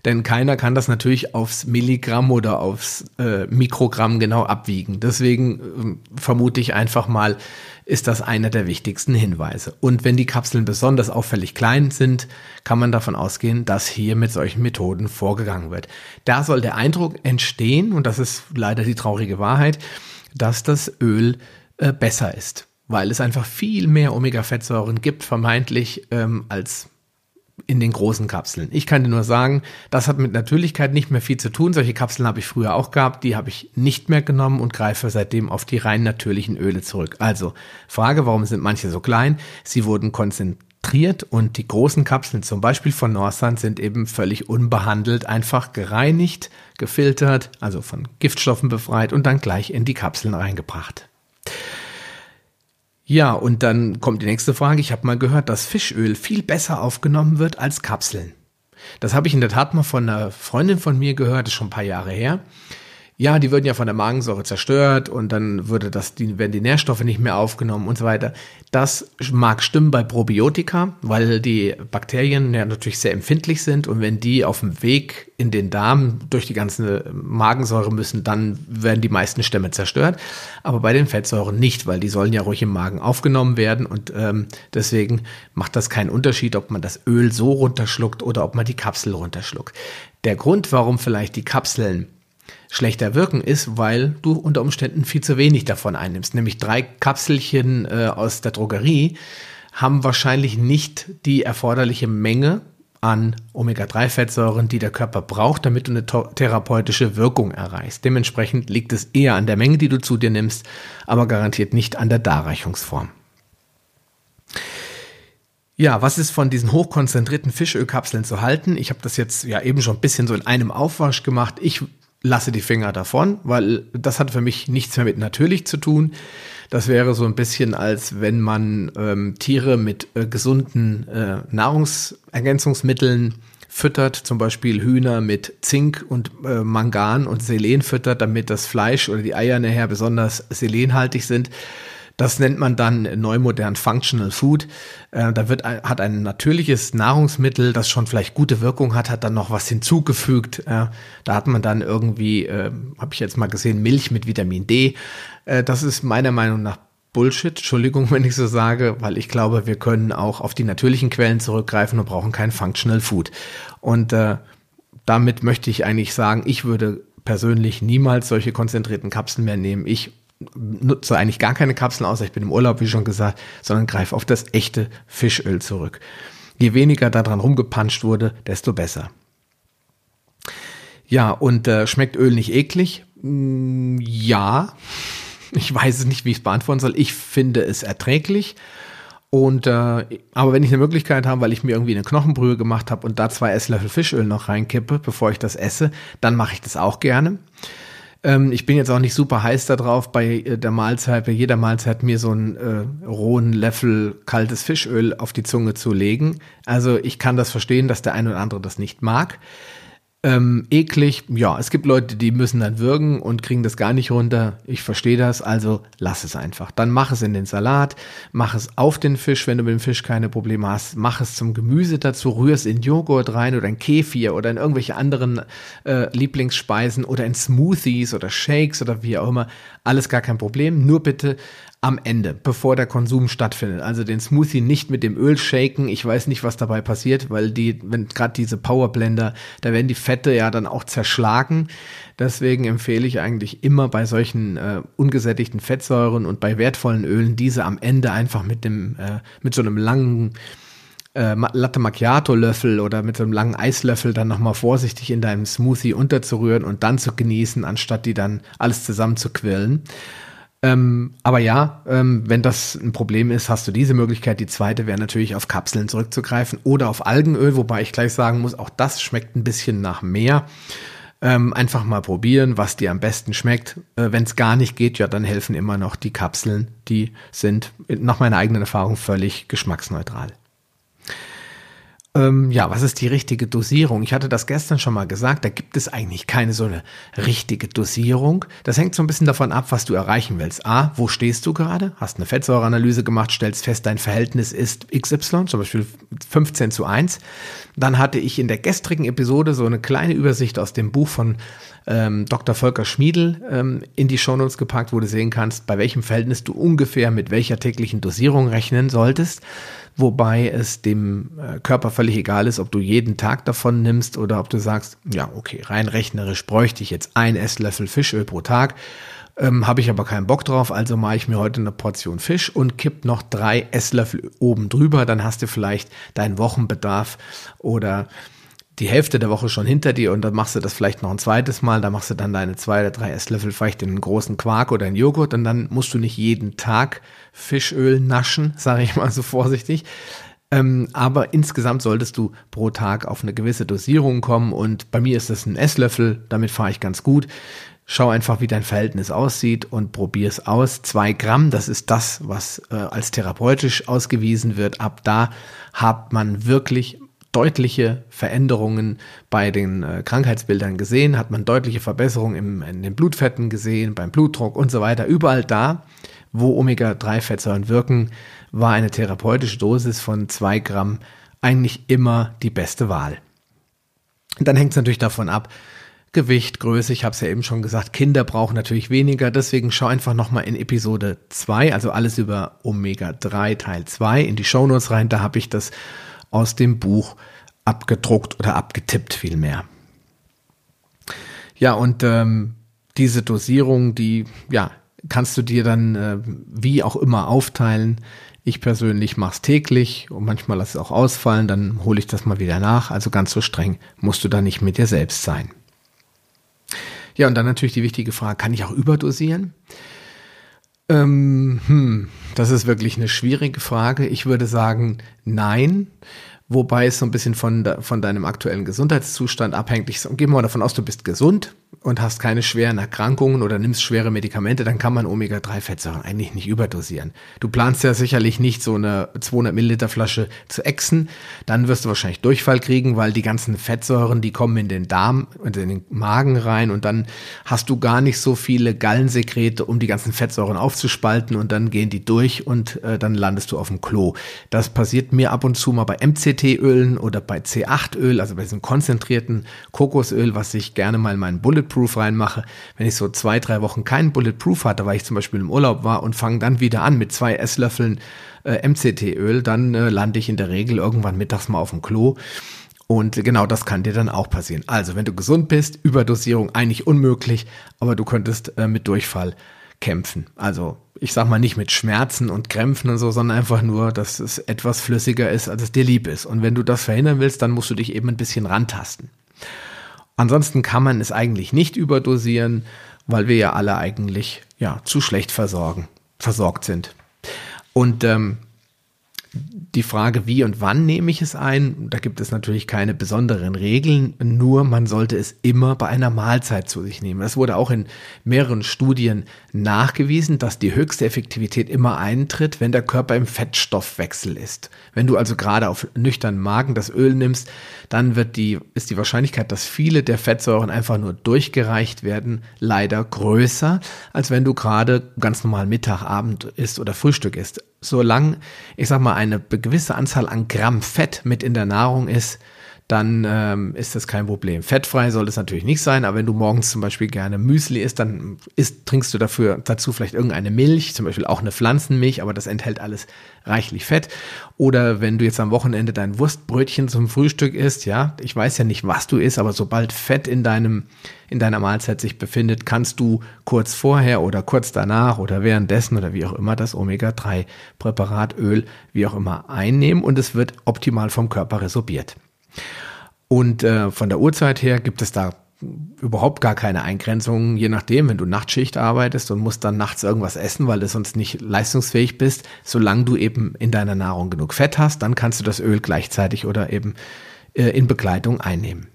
Denn keiner kann das natürlich aufs Milligramm oder aufs äh, Mikrogramm genau abwiegen. Deswegen äh, vermute ich einfach mal, ist das einer der wichtigsten Hinweise. Und wenn die Kapseln besonders auffällig klein sind, kann man davon ausgehen, dass hier mit solchen Methoden vorgegangen wird. Da soll der Eindruck entstehen, und das ist leider die traurige Wahrheit, dass das Öl äh, besser ist, weil es einfach viel mehr Omega-Fettsäuren gibt, vermeintlich ähm, als in den großen Kapseln. Ich kann dir nur sagen, das hat mit Natürlichkeit nicht mehr viel zu tun. Solche Kapseln habe ich früher auch gehabt, die habe ich nicht mehr genommen und greife seitdem auf die rein natürlichen Öle zurück. Also, Frage, warum sind manche so klein? Sie wurden konzentriert und die großen Kapseln, zum Beispiel von Norsan, sind eben völlig unbehandelt, einfach gereinigt, gefiltert, also von Giftstoffen befreit und dann gleich in die Kapseln reingebracht. Ja, und dann kommt die nächste Frage. Ich habe mal gehört, dass Fischöl viel besser aufgenommen wird als Kapseln. Das habe ich in der Tat mal von einer Freundin von mir gehört, ist schon ein paar Jahre her ja, die würden ja von der Magensäure zerstört und dann würde das, die, werden die Nährstoffe nicht mehr aufgenommen und so weiter. Das mag stimmen bei Probiotika, weil die Bakterien ja natürlich sehr empfindlich sind und wenn die auf dem Weg in den Darm durch die ganze Magensäure müssen, dann werden die meisten Stämme zerstört. Aber bei den Fettsäuren nicht, weil die sollen ja ruhig im Magen aufgenommen werden und ähm, deswegen macht das keinen Unterschied, ob man das Öl so runterschluckt oder ob man die Kapsel runterschluckt. Der Grund, warum vielleicht die Kapseln schlechter wirken, ist, weil du unter Umständen viel zu wenig davon einnimmst. Nämlich drei Kapselchen äh, aus der Drogerie haben wahrscheinlich nicht die erforderliche Menge an Omega-3-Fettsäuren, die der Körper braucht, damit du eine therapeutische Wirkung erreichst. Dementsprechend liegt es eher an der Menge, die du zu dir nimmst, aber garantiert nicht an der Darreichungsform. Ja, was ist von diesen hochkonzentrierten Fischölkapseln zu halten? Ich habe das jetzt ja eben schon ein bisschen so in einem Aufwasch gemacht. Ich lasse die Finger davon, weil das hat für mich nichts mehr mit natürlich zu tun. Das wäre so ein bisschen, als wenn man ähm, Tiere mit äh, gesunden äh, Nahrungsergänzungsmitteln füttert, zum Beispiel Hühner mit Zink und äh, Mangan und Selen füttert, damit das Fleisch oder die Eier nachher besonders selenhaltig sind. Das nennt man dann neumodern Functional Food. Äh, da wird, hat ein natürliches Nahrungsmittel, das schon vielleicht gute Wirkung hat, hat dann noch was hinzugefügt. Äh, da hat man dann irgendwie, äh, habe ich jetzt mal gesehen, Milch mit Vitamin D. Äh, das ist meiner Meinung nach Bullshit, Entschuldigung, wenn ich so sage, weil ich glaube, wir können auch auf die natürlichen Quellen zurückgreifen und brauchen kein Functional Food. Und äh, damit möchte ich eigentlich sagen, ich würde persönlich niemals solche konzentrierten Kapseln mehr nehmen. Ich nutze eigentlich gar keine Kapseln außer ich bin im Urlaub, wie schon gesagt, sondern greife auf das echte Fischöl zurück. Je weniger daran rumgepanscht wurde, desto besser. Ja, und äh, schmeckt Öl nicht eklig? Mm, ja. Ich weiß es nicht, wie ich es beantworten soll. Ich finde es erträglich. Und äh, aber wenn ich eine Möglichkeit habe, weil ich mir irgendwie eine Knochenbrühe gemacht habe und da zwei Esslöffel Fischöl noch reinkippe, bevor ich das esse, dann mache ich das auch gerne. Ähm, ich bin jetzt auch nicht super heiß darauf, bei äh, der Mahlzeit, bei jeder Mahlzeit mir so einen äh, rohen Löffel kaltes Fischöl auf die Zunge zu legen. Also ich kann das verstehen, dass der eine oder andere das nicht mag. Ähm, eklig, ja, es gibt Leute, die müssen dann würgen und kriegen das gar nicht runter. Ich verstehe das, also lass es einfach. Dann mach es in den Salat, mach es auf den Fisch, wenn du mit dem Fisch keine Probleme hast. Mach es zum Gemüse dazu, rühr es in Joghurt rein oder in Kefir oder in irgendwelche anderen äh, Lieblingsspeisen oder in Smoothies oder Shakes oder wie auch immer. Alles gar kein Problem. Nur bitte am Ende, bevor der Konsum stattfindet. Also den Smoothie nicht mit dem Öl shaken. Ich weiß nicht, was dabei passiert, weil die, wenn gerade diese Powerblender, da werden die Fette ja dann auch zerschlagen. Deswegen empfehle ich eigentlich immer bei solchen äh, ungesättigten Fettsäuren und bei wertvollen Ölen diese am Ende einfach mit dem, äh, mit so einem langen äh, Latte Macchiato Löffel oder mit so einem langen Eislöffel dann nochmal vorsichtig in deinem Smoothie unterzurühren und dann zu genießen, anstatt die dann alles zusammen zu quillen. Ähm, aber ja, ähm, wenn das ein Problem ist, hast du diese Möglichkeit. Die zweite wäre natürlich auf Kapseln zurückzugreifen oder auf Algenöl, wobei ich gleich sagen muss, auch das schmeckt ein bisschen nach mehr. Ähm, einfach mal probieren, was dir am besten schmeckt. Äh, wenn es gar nicht geht, ja, dann helfen immer noch die Kapseln. Die sind nach meiner eigenen Erfahrung völlig geschmacksneutral. Ähm, ja, was ist die richtige Dosierung? Ich hatte das gestern schon mal gesagt, da gibt es eigentlich keine so eine richtige Dosierung. Das hängt so ein bisschen davon ab, was du erreichen willst. A, wo stehst du gerade? Hast eine Fettsäureanalyse gemacht, stellst fest, dein Verhältnis ist XY, zum Beispiel 15 zu 1. Dann hatte ich in der gestrigen Episode so eine kleine Übersicht aus dem Buch von ähm, Dr. Volker Schmiedel ähm, in die Shownotes gepackt, wo du sehen kannst, bei welchem Verhältnis du ungefähr mit welcher täglichen Dosierung rechnen solltest wobei es dem äh, Körper völlig egal ist, ob du jeden Tag davon nimmst oder ob du sagst, ja, okay, rein rechnerisch bräuchte ich jetzt ein Esslöffel Fischöl pro Tag, ähm, habe ich aber keinen Bock drauf, also mache ich mir heute eine Portion Fisch und kipp noch drei Esslöffel oben drüber, dann hast du vielleicht deinen Wochenbedarf oder die Hälfte der Woche schon hinter dir und dann machst du das vielleicht noch ein zweites Mal, da machst du dann deine zwei oder drei Esslöffel vielleicht in einen großen Quark oder in Joghurt und dann musst du nicht jeden Tag Fischöl naschen, sage ich mal so vorsichtig. Ähm, aber insgesamt solltest du pro Tag auf eine gewisse Dosierung kommen und bei mir ist das ein Esslöffel, damit fahre ich ganz gut. Schau einfach, wie dein Verhältnis aussieht und probier es aus. Zwei Gramm, das ist das, was äh, als therapeutisch ausgewiesen wird. Ab da hat man wirklich deutliche Veränderungen bei den äh, Krankheitsbildern gesehen, hat man deutliche Verbesserungen im, in den Blutfetten gesehen, beim Blutdruck und so weiter. Überall da, wo Omega-3-Fettsäuren wirken, war eine therapeutische Dosis von zwei Gramm eigentlich immer die beste Wahl. Dann hängt es natürlich davon ab, Gewicht, Größe, ich habe es ja eben schon gesagt, Kinder brauchen natürlich weniger, deswegen schau einfach nochmal in Episode 2, also alles über Omega 3 Teil 2 in die Shownotes rein, da habe ich das aus dem Buch abgedruckt oder abgetippt vielmehr. Ja, und ähm, diese Dosierung, die, ja, kannst du dir dann äh, wie auch immer aufteilen. Ich persönlich mache es täglich und manchmal lasse es auch ausfallen, dann hole ich das mal wieder nach. Also ganz so streng musst du da nicht mit dir selbst sein. Ja, und dann natürlich die wichtige Frage, kann ich auch überdosieren? Ähm, hm, das ist wirklich eine schwierige Frage. Ich würde sagen, nein. Wobei es so ein bisschen von, von deinem aktuellen Gesundheitszustand abhängt. Ich gehe mal davon aus, du bist gesund und hast keine schweren Erkrankungen oder nimmst schwere Medikamente, dann kann man Omega-3-Fettsäuren eigentlich nicht überdosieren. Du planst ja sicherlich nicht so eine 200 Milliliter Flasche zu exen, dann wirst du wahrscheinlich Durchfall kriegen, weil die ganzen Fettsäuren, die kommen in den Darm und in den Magen rein und dann hast du gar nicht so viele Gallensekrete, um die ganzen Fettsäuren aufzuspalten und dann gehen die durch und äh, dann landest du auf dem Klo. Das passiert mir ab und zu mal bei MCT-Ölen oder bei C8-Öl, also bei diesem konzentrierten Kokosöl, was ich gerne mal in meinen Bulletproof Bulletproof reinmache, wenn ich so zwei, drei Wochen keinen Bulletproof hatte, weil ich zum Beispiel im Urlaub war und fange dann wieder an mit zwei Esslöffeln äh, MCT-Öl, dann äh, lande ich in der Regel irgendwann mittags mal auf dem Klo. Und genau das kann dir dann auch passieren. Also, wenn du gesund bist, Überdosierung eigentlich unmöglich, aber du könntest äh, mit Durchfall kämpfen. Also, ich sag mal nicht mit Schmerzen und Krämpfen und so, sondern einfach nur, dass es etwas flüssiger ist, als es dir lieb ist. Und wenn du das verhindern willst, dann musst du dich eben ein bisschen rantasten. Ansonsten kann man es eigentlich nicht überdosieren, weil wir ja alle eigentlich ja zu schlecht versorgen, versorgt sind. Und ähm, die Frage, wie und wann nehme ich es ein, da gibt es natürlich keine besonderen Regeln, nur man sollte es immer bei einer Mahlzeit zu sich nehmen. Das wurde auch in mehreren Studien nachgewiesen, dass die höchste Effektivität immer eintritt, wenn der Körper im Fettstoffwechsel ist. Wenn du also gerade auf nüchternen Magen das Öl nimmst, dann wird die, ist die Wahrscheinlichkeit, dass viele der Fettsäuren einfach nur durchgereicht werden, leider größer, als wenn du gerade ganz normal Mittag, Abend isst oder Frühstück isst solange, ich sag mal, eine gewisse Anzahl an Gramm Fett mit in der Nahrung ist, dann ähm, ist das kein Problem. Fettfrei soll es natürlich nicht sein, aber wenn du morgens zum Beispiel gerne Müsli isst, dann isst, trinkst du dafür dazu vielleicht irgendeine Milch, zum Beispiel auch eine Pflanzenmilch, aber das enthält alles reichlich Fett. Oder wenn du jetzt am Wochenende dein Wurstbrötchen zum Frühstück isst, ja, ich weiß ja nicht, was du isst, aber sobald Fett in deinem in deiner Mahlzeit sich befindet, kannst du kurz vorher oder kurz danach oder währenddessen oder wie auch immer das Omega-3 Präparatöl wie auch immer einnehmen und es wird optimal vom Körper resorbiert. Und äh, von der Uhrzeit her gibt es da überhaupt gar keine Eingrenzungen, je nachdem, wenn du Nachtschicht arbeitest und musst dann nachts irgendwas essen, weil du sonst nicht leistungsfähig bist, solange du eben in deiner Nahrung genug Fett hast, dann kannst du das Öl gleichzeitig oder eben äh, in Begleitung einnehmen.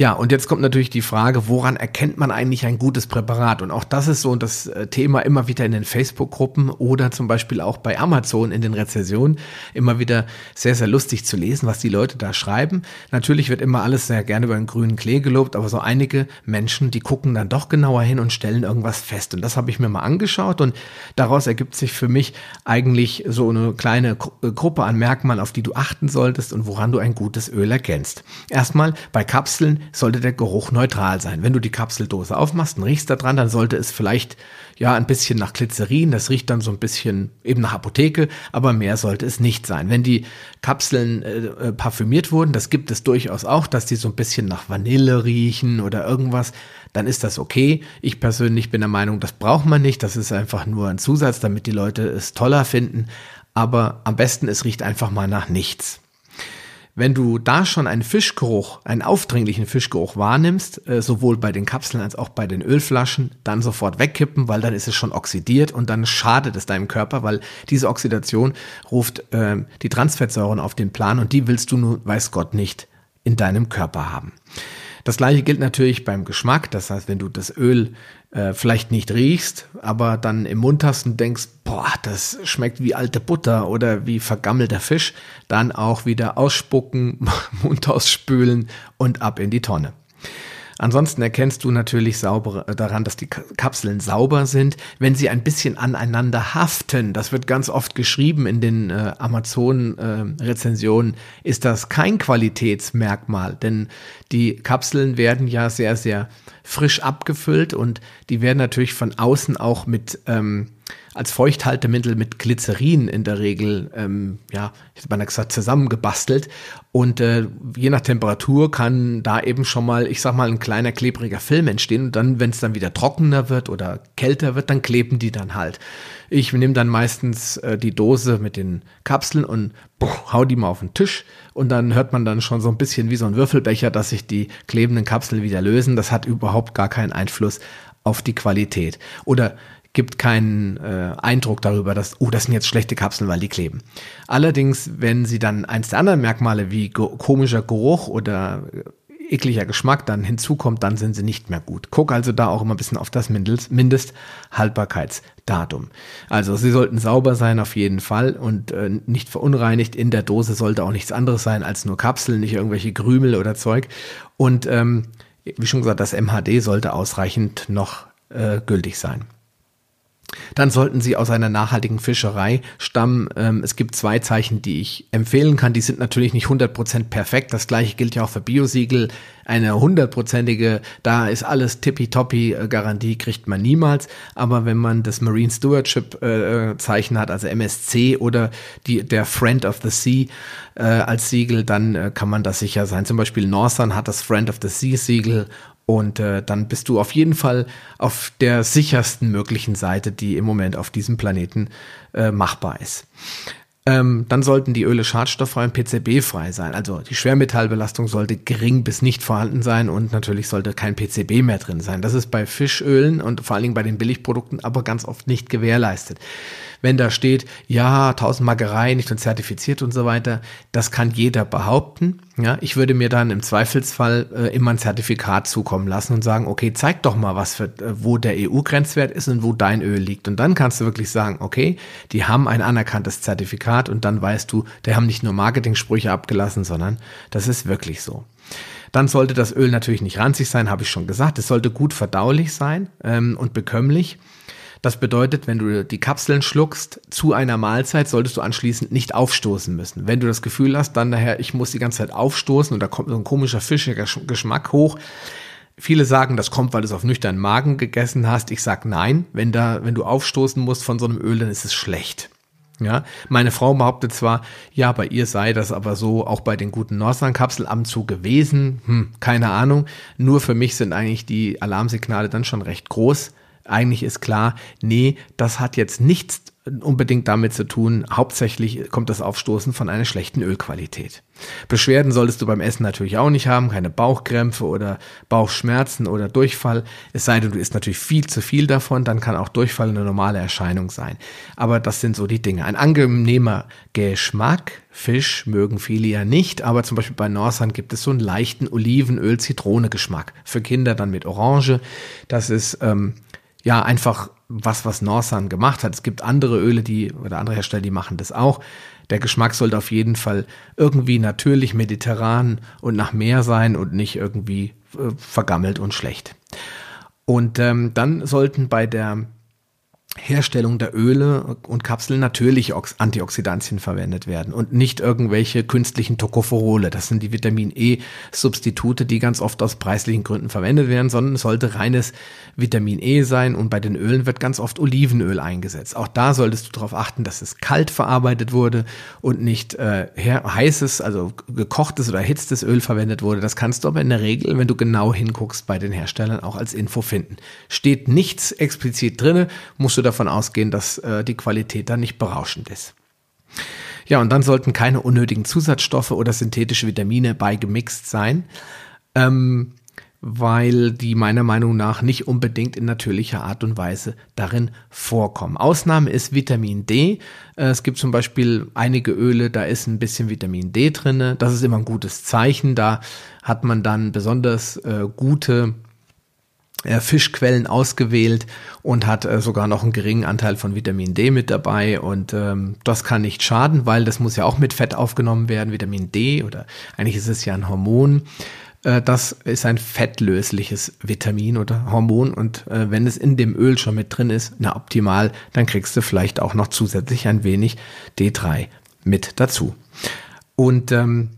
Ja, und jetzt kommt natürlich die Frage, woran erkennt man eigentlich ein gutes Präparat? Und auch das ist so das äh, Thema immer wieder in den Facebook-Gruppen oder zum Beispiel auch bei Amazon in den Rezensionen immer wieder sehr, sehr lustig zu lesen, was die Leute da schreiben. Natürlich wird immer alles sehr gerne über den grünen Klee gelobt, aber so einige Menschen, die gucken dann doch genauer hin und stellen irgendwas fest. Und das habe ich mir mal angeschaut und daraus ergibt sich für mich eigentlich so eine kleine äh, Gruppe an Merkmalen, auf die du achten solltest und woran du ein gutes Öl erkennst. Erstmal bei Kapseln sollte der Geruch neutral sein. Wenn du die Kapseldose aufmachst und riechst da dran, dann sollte es vielleicht ja ein bisschen nach Glycerin, das riecht dann so ein bisschen eben nach Apotheke, aber mehr sollte es nicht sein. Wenn die Kapseln äh, äh, parfümiert wurden, das gibt es durchaus auch, dass die so ein bisschen nach Vanille riechen oder irgendwas, dann ist das okay. Ich persönlich bin der Meinung, das braucht man nicht, das ist einfach nur ein Zusatz, damit die Leute es toller finden, aber am besten es riecht einfach mal nach nichts. Wenn du da schon einen Fischgeruch, einen aufdringlichen Fischgeruch wahrnimmst, äh, sowohl bei den Kapseln als auch bei den Ölflaschen, dann sofort wegkippen, weil dann ist es schon oxidiert und dann schadet es deinem Körper, weil diese Oxidation ruft äh, die Transfettsäuren auf den Plan und die willst du nun, weiß Gott, nicht in deinem Körper haben. Das gleiche gilt natürlich beim Geschmack. Das heißt, wenn du das Öl äh, vielleicht nicht riechst, aber dann im Mund hast und denkst, boah, das schmeckt wie alte Butter oder wie vergammelter Fisch, dann auch wieder ausspucken, Mund ausspülen und ab in die Tonne. Ansonsten erkennst du natürlich sauber, äh, daran, dass die Kapseln sauber sind, wenn sie ein bisschen aneinander haften. Das wird ganz oft geschrieben in den äh, Amazon-Rezensionen. Äh, ist das kein Qualitätsmerkmal? Denn die Kapseln werden ja sehr, sehr frisch abgefüllt und die werden natürlich von außen auch mit ähm, als Feuchthaltemittel mit Glycerin in der Regel, ähm, ja, ich hätte mal gesagt, zusammengebastelt. Und äh, je nach Temperatur kann da eben schon mal, ich sag mal, ein kleiner klebriger Film entstehen. Und dann, wenn es dann wieder trockener wird oder kälter wird, dann kleben die dann halt. Ich nehme dann meistens äh, die Dose mit den Kapseln und boah, hau die mal auf den Tisch. Und dann hört man dann schon so ein bisschen wie so ein Würfelbecher, dass sich die klebenden Kapseln wieder lösen. Das hat überhaupt gar keinen Einfluss auf die Qualität. Oder gibt keinen äh, Eindruck darüber, dass, oh, das sind jetzt schlechte Kapseln, weil die kleben. Allerdings, wenn sie dann eins der anderen Merkmale wie ge komischer Geruch oder äh, ekliger Geschmack dann hinzukommt, dann sind sie nicht mehr gut. Guck also da auch immer ein bisschen auf das Mindesthaltbarkeitsdatum. Also sie sollten sauber sein auf jeden Fall und äh, nicht verunreinigt. In der Dose sollte auch nichts anderes sein als nur Kapseln, nicht irgendwelche Krümel oder Zeug. Und ähm, wie schon gesagt, das MHD sollte ausreichend noch äh, gültig sein. Dann sollten sie aus einer nachhaltigen Fischerei stammen. Ähm, es gibt zwei Zeichen, die ich empfehlen kann. Die sind natürlich nicht 100% perfekt. Das gleiche gilt ja auch für Biosiegel. Eine hundertprozentige, da ist alles tippitoppi äh, Garantie kriegt man niemals. Aber wenn man das Marine Stewardship äh, Zeichen hat, also MSC oder die, der Friend of the Sea äh, als Siegel, dann äh, kann man das sicher sein. Zum Beispiel Northern hat das Friend of the Sea Siegel und äh, dann bist du auf jeden Fall auf der sichersten möglichen Seite, die im Moment auf diesem Planeten äh, machbar ist. Ähm, dann sollten die Öle schadstofffrei und PCB-frei sein. Also die Schwermetallbelastung sollte gering bis nicht vorhanden sein und natürlich sollte kein PCB mehr drin sein. Das ist bei Fischölen und vor allen Dingen bei den Billigprodukten aber ganz oft nicht gewährleistet wenn da steht, ja, Tausendmagerei nicht und zertifiziert und so weiter, das kann jeder behaupten. Ja, ich würde mir dann im Zweifelsfall äh, immer ein Zertifikat zukommen lassen und sagen, okay, zeig doch mal, was für, äh, wo der EU-Grenzwert ist und wo dein Öl liegt. Und dann kannst du wirklich sagen, okay, die haben ein anerkanntes Zertifikat und dann weißt du, die haben nicht nur Marketingsprüche abgelassen, sondern das ist wirklich so. Dann sollte das Öl natürlich nicht ranzig sein, habe ich schon gesagt. Es sollte gut verdaulich sein ähm, und bekömmlich. Das bedeutet, wenn du die Kapseln schluckst zu einer Mahlzeit, solltest du anschließend nicht aufstoßen müssen. Wenn du das Gefühl hast, dann daher, ich muss die ganze Zeit aufstoßen und da kommt so ein komischer fischiger Geschmack hoch. Viele sagen, das kommt, weil du es auf nüchternen Magen gegessen hast. Ich sag nein. Wenn da, wenn du aufstoßen musst von so einem Öl, dann ist es schlecht. Ja, meine Frau behauptet zwar, ja, bei ihr sei das aber so auch bei den guten Northern-Kapseln am Zug gewesen. Hm, keine Ahnung. Nur für mich sind eigentlich die Alarmsignale dann schon recht groß eigentlich ist klar, nee, das hat jetzt nichts unbedingt damit zu tun. Hauptsächlich kommt das Aufstoßen von einer schlechten Ölqualität. Beschwerden solltest du beim Essen natürlich auch nicht haben, keine Bauchkrämpfe oder Bauchschmerzen oder Durchfall. Es sei denn, du isst natürlich viel zu viel davon, dann kann auch Durchfall eine normale Erscheinung sein. Aber das sind so die Dinge. Ein angenehmer Geschmack. Fisch mögen viele ja nicht, aber zum Beispiel bei Norsan gibt es so einen leichten Olivenöl-Zitrone-Geschmack. Für Kinder dann mit Orange. Das ist ähm, ja einfach was, was Norsan gemacht hat. Es gibt andere Öle, die oder andere Hersteller, die machen das auch. Der Geschmack sollte auf jeden Fall irgendwie natürlich mediterran und nach Meer sein und nicht irgendwie äh, vergammelt und schlecht. Und ähm, dann sollten bei der Herstellung der Öle und Kapseln natürliche Antioxidantien verwendet werden und nicht irgendwelche künstlichen Tocopherole. Das sind die Vitamin E-Substitute, die ganz oft aus preislichen Gründen verwendet werden, sondern es sollte reines Vitamin E sein und bei den Ölen wird ganz oft Olivenöl eingesetzt. Auch da solltest du darauf achten, dass es kalt verarbeitet wurde und nicht äh, heißes, also gekochtes oder erhitztes Öl verwendet wurde. Das kannst du aber in der Regel, wenn du genau hinguckst, bei den Herstellern auch als Info finden. Steht nichts explizit drinne, musst du davon ausgehen, dass äh, die Qualität dann nicht berauschend ist. Ja, und dann sollten keine unnötigen Zusatzstoffe oder synthetische Vitamine beigemixt sein. Ähm, weil die meiner Meinung nach nicht unbedingt in natürlicher Art und Weise darin vorkommen. Ausnahme ist Vitamin D. Äh, es gibt zum Beispiel einige Öle, da ist ein bisschen Vitamin D drinne. Das ist immer ein gutes Zeichen. Da hat man dann besonders äh, gute Fischquellen ausgewählt und hat äh, sogar noch einen geringen Anteil von Vitamin D mit dabei. Und ähm, das kann nicht schaden, weil das muss ja auch mit Fett aufgenommen werden, Vitamin D oder eigentlich ist es ja ein Hormon. Äh, das ist ein fettlösliches Vitamin oder Hormon. Und äh, wenn es in dem Öl schon mit drin ist, na optimal, dann kriegst du vielleicht auch noch zusätzlich ein wenig D3 mit dazu. Und ähm,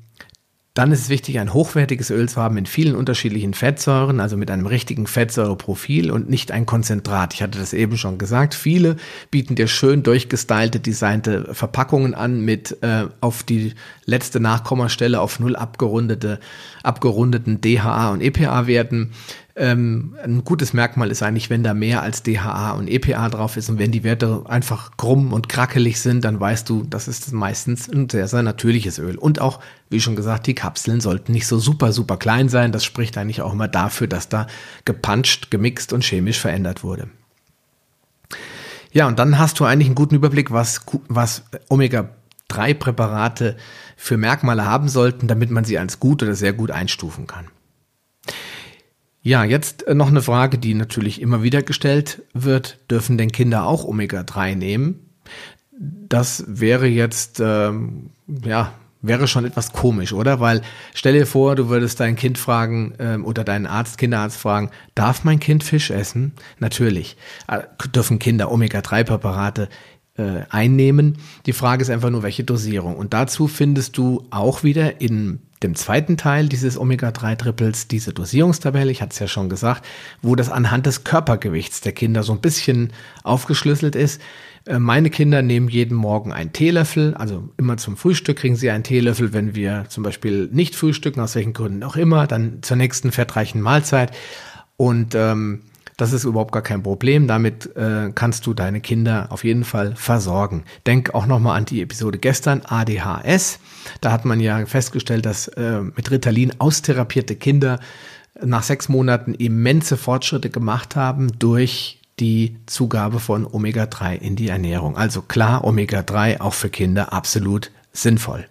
dann ist es wichtig, ein hochwertiges Öl zu haben mit vielen unterschiedlichen Fettsäuren, also mit einem richtigen Fettsäureprofil und nicht ein Konzentrat. Ich hatte das eben schon gesagt. Viele bieten dir schön durchgestylte, designte Verpackungen an mit äh, auf die letzte Nachkommastelle auf null abgerundete, abgerundeten DHA und EPA-Werten. Ähm, ein gutes Merkmal ist eigentlich, wenn da mehr als DHA und EPA drauf ist und wenn die Werte einfach krumm und krackelig sind, dann weißt du, das ist meistens ein sehr, sehr natürliches Öl. Und auch, wie schon gesagt, die Kapseln sollten nicht so super, super klein sein. Das spricht eigentlich auch immer dafür, dass da gepanscht, gemixt und chemisch verändert wurde. Ja, und dann hast du eigentlich einen guten Überblick, was, was Omega-3-Präparate für Merkmale haben sollten, damit man sie als gut oder sehr gut einstufen kann. Ja, jetzt äh, noch eine Frage, die natürlich immer wieder gestellt wird. Dürfen denn Kinder auch Omega-3 nehmen? Das wäre jetzt, ähm, ja, wäre schon etwas komisch, oder? Weil stell dir vor, du würdest dein Kind fragen ähm, oder deinen Arzt, Kinderarzt fragen, darf mein Kind Fisch essen? Natürlich. Äh, dürfen Kinder Omega-3-Präparate äh, einnehmen. Die Frage ist einfach nur, welche Dosierung. Und dazu findest du auch wieder in dem zweiten Teil dieses Omega-3-Triples diese Dosierungstabelle, ich hatte es ja schon gesagt, wo das anhand des Körpergewichts der Kinder so ein bisschen aufgeschlüsselt ist. Äh, meine Kinder nehmen jeden Morgen einen Teelöffel, also immer zum Frühstück kriegen sie einen Teelöffel, wenn wir zum Beispiel nicht frühstücken, aus welchen Gründen auch immer, dann zur nächsten fettreichen Mahlzeit. Und ähm, das ist überhaupt gar kein Problem. Damit äh, kannst du deine Kinder auf jeden Fall versorgen. Denk auch nochmal an die Episode gestern, ADHS. Da hat man ja festgestellt, dass äh, mit Ritalin austherapierte Kinder nach sechs Monaten immense Fortschritte gemacht haben durch die Zugabe von Omega-3 in die Ernährung. Also klar, Omega-3 auch für Kinder absolut sinnvoll.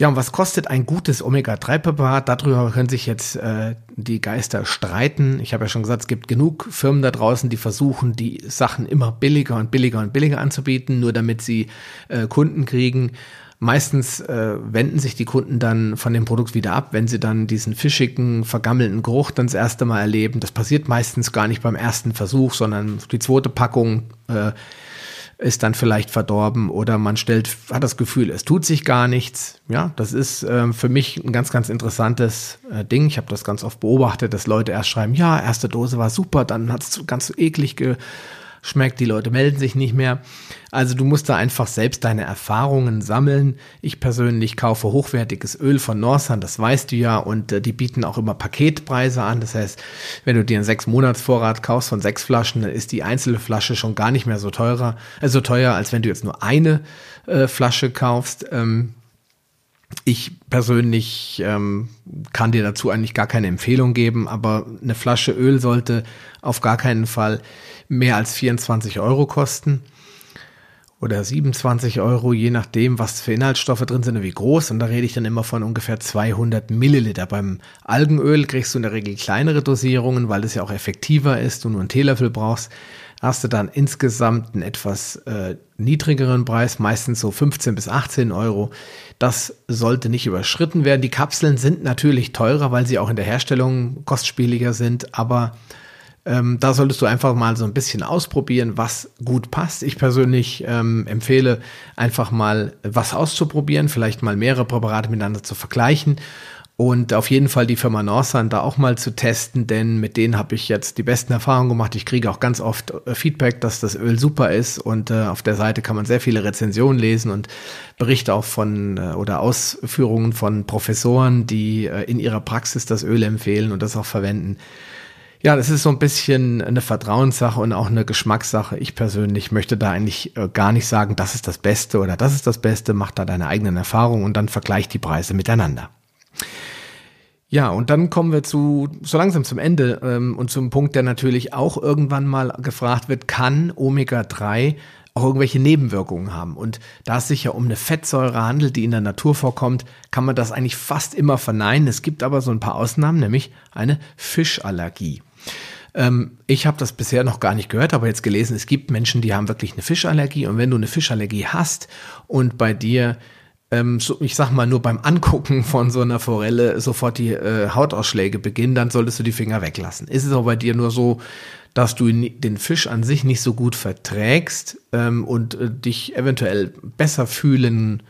Ja, und was kostet ein gutes Omega-3-Präparat? Darüber können sich jetzt äh, die Geister streiten. Ich habe ja schon gesagt, es gibt genug Firmen da draußen, die versuchen, die Sachen immer billiger und billiger und billiger anzubieten, nur damit sie äh, Kunden kriegen. Meistens äh, wenden sich die Kunden dann von dem Produkt wieder ab, wenn sie dann diesen fischigen, vergammelten Geruch dann das erste Mal erleben. Das passiert meistens gar nicht beim ersten Versuch, sondern die zweite Packung äh, ist dann vielleicht verdorben oder man stellt, hat das Gefühl, es tut sich gar nichts. Ja, das ist äh, für mich ein ganz, ganz interessantes äh, Ding. Ich habe das ganz oft beobachtet, dass Leute erst schreiben, ja, erste Dose war super, dann hat es ganz eklig ge schmeckt, die Leute melden sich nicht mehr. Also du musst da einfach selbst deine Erfahrungen sammeln. Ich persönlich kaufe hochwertiges Öl von Norsan, das weißt du ja, und äh, die bieten auch immer Paketpreise an. Das heißt, wenn du dir einen sechs Monats kaufst von sechs Flaschen, dann ist die einzelne Flasche schon gar nicht mehr so teurer, äh, so teuer, als wenn du jetzt nur eine äh, Flasche kaufst. Ähm, ich persönlich ähm, kann dir dazu eigentlich gar keine Empfehlung geben, aber eine Flasche Öl sollte auf gar keinen Fall mehr als 24 Euro kosten oder 27 Euro, je nachdem, was für Inhaltsstoffe drin sind und wie groß. Und da rede ich dann immer von ungefähr 200 Milliliter. Beim Algenöl kriegst du in der Regel kleinere Dosierungen, weil es ja auch effektiver ist, du nur einen Teelöffel brauchst. Hast du dann insgesamt einen etwas äh, niedrigeren Preis, meistens so 15 bis 18 Euro. Das sollte nicht überschritten werden. Die Kapseln sind natürlich teurer, weil sie auch in der Herstellung kostspieliger sind, aber ähm, da solltest du einfach mal so ein bisschen ausprobieren, was gut passt. Ich persönlich ähm, empfehle einfach mal was auszuprobieren, vielleicht mal mehrere Präparate miteinander zu vergleichen und auf jeden Fall die Firma Norsan da auch mal zu testen, denn mit denen habe ich jetzt die besten Erfahrungen gemacht. Ich kriege auch ganz oft äh, Feedback, dass das Öl super ist und äh, auf der Seite kann man sehr viele Rezensionen lesen und Berichte auch von äh, oder Ausführungen von Professoren, die äh, in ihrer Praxis das Öl empfehlen und das auch verwenden. Ja, das ist so ein bisschen eine Vertrauenssache und auch eine Geschmackssache. Ich persönlich möchte da eigentlich äh, gar nicht sagen, das ist das Beste oder das ist das Beste. Mach da deine eigenen Erfahrungen und dann vergleich die Preise miteinander. Ja, und dann kommen wir zu so langsam zum Ende ähm, und zum Punkt, der natürlich auch irgendwann mal gefragt wird, kann Omega-3 auch irgendwelche Nebenwirkungen haben. Und da es sich ja um eine Fettsäure handelt, die in der Natur vorkommt, kann man das eigentlich fast immer verneinen. Es gibt aber so ein paar Ausnahmen, nämlich eine Fischallergie. Ähm, ich habe das bisher noch gar nicht gehört, aber jetzt gelesen, es gibt Menschen, die haben wirklich eine Fischallergie. Und wenn du eine Fischallergie hast und bei dir ähm, ich sag mal, nur beim Angucken von so einer Forelle sofort die äh, Hautausschläge beginnen, dann solltest du die Finger weglassen. Ist es aber bei dir nur so, dass du den Fisch an sich nicht so gut verträgst ähm, und äh, dich eventuell besser fühlen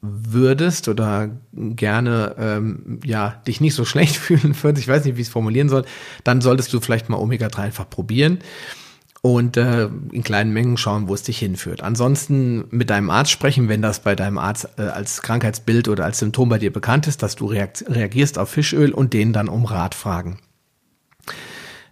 würdest oder gerne ähm, ja dich nicht so schlecht fühlen würdest, ich weiß nicht, wie ich es formulieren soll, dann solltest du vielleicht mal Omega-3 einfach probieren und äh, in kleinen Mengen schauen, wo es dich hinführt. Ansonsten mit deinem Arzt sprechen, wenn das bei deinem Arzt äh, als Krankheitsbild oder als Symptom bei dir bekannt ist, dass du reagierst auf Fischöl und den dann um Rat fragen.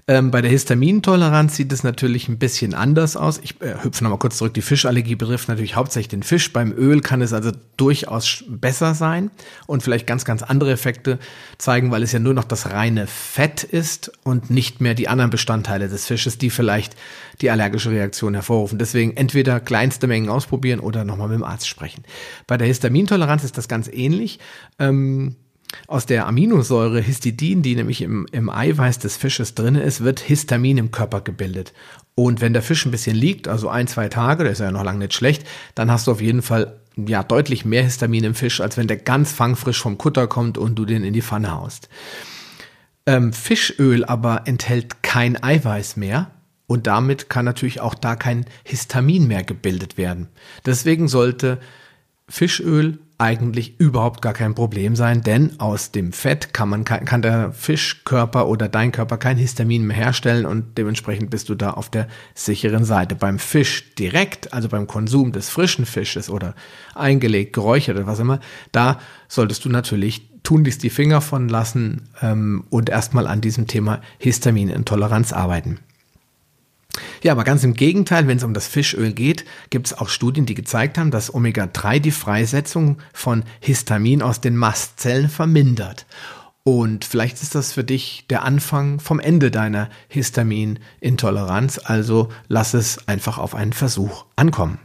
Ähm, bei der Histamintoleranz sieht es natürlich ein bisschen anders aus. Ich äh, hüpfe nochmal kurz zurück. Die Fischallergie betrifft natürlich hauptsächlich den Fisch. Beim Öl kann es also durchaus besser sein und vielleicht ganz, ganz andere Effekte zeigen, weil es ja nur noch das reine Fett ist und nicht mehr die anderen Bestandteile des Fisches, die vielleicht die allergische Reaktion hervorrufen. Deswegen entweder kleinste Mengen ausprobieren oder nochmal mit dem Arzt sprechen. Bei der Histamintoleranz ist das ganz ähnlich. Ähm, aus der Aminosäure Histidin, die nämlich im, im Eiweiß des Fisches drin ist, wird Histamin im Körper gebildet. Und wenn der Fisch ein bisschen liegt, also ein, zwei Tage, das ist ja noch lange nicht schlecht, dann hast du auf jeden Fall ja deutlich mehr Histamin im Fisch, als wenn der ganz fangfrisch vom Kutter kommt und du den in die Pfanne haust. Ähm, Fischöl aber enthält kein Eiweiß mehr und damit kann natürlich auch da kein Histamin mehr gebildet werden. Deswegen sollte Fischöl eigentlich überhaupt gar kein Problem sein, denn aus dem Fett kann man kann der Fischkörper oder dein Körper kein Histamin mehr herstellen und dementsprechend bist du da auf der sicheren Seite. Beim Fisch direkt, also beim Konsum des frischen Fisches oder eingelegt, geräuchert oder was immer, da solltest du natürlich tunlichst die Finger von lassen ähm, und erstmal an diesem Thema Histaminintoleranz arbeiten. Ja, aber ganz im Gegenteil, wenn es um das Fischöl geht, gibt es auch Studien, die gezeigt haben, dass Omega-3 die Freisetzung von Histamin aus den Mastzellen vermindert. Und vielleicht ist das für dich der Anfang vom Ende deiner Histaminintoleranz. Also lass es einfach auf einen Versuch ankommen.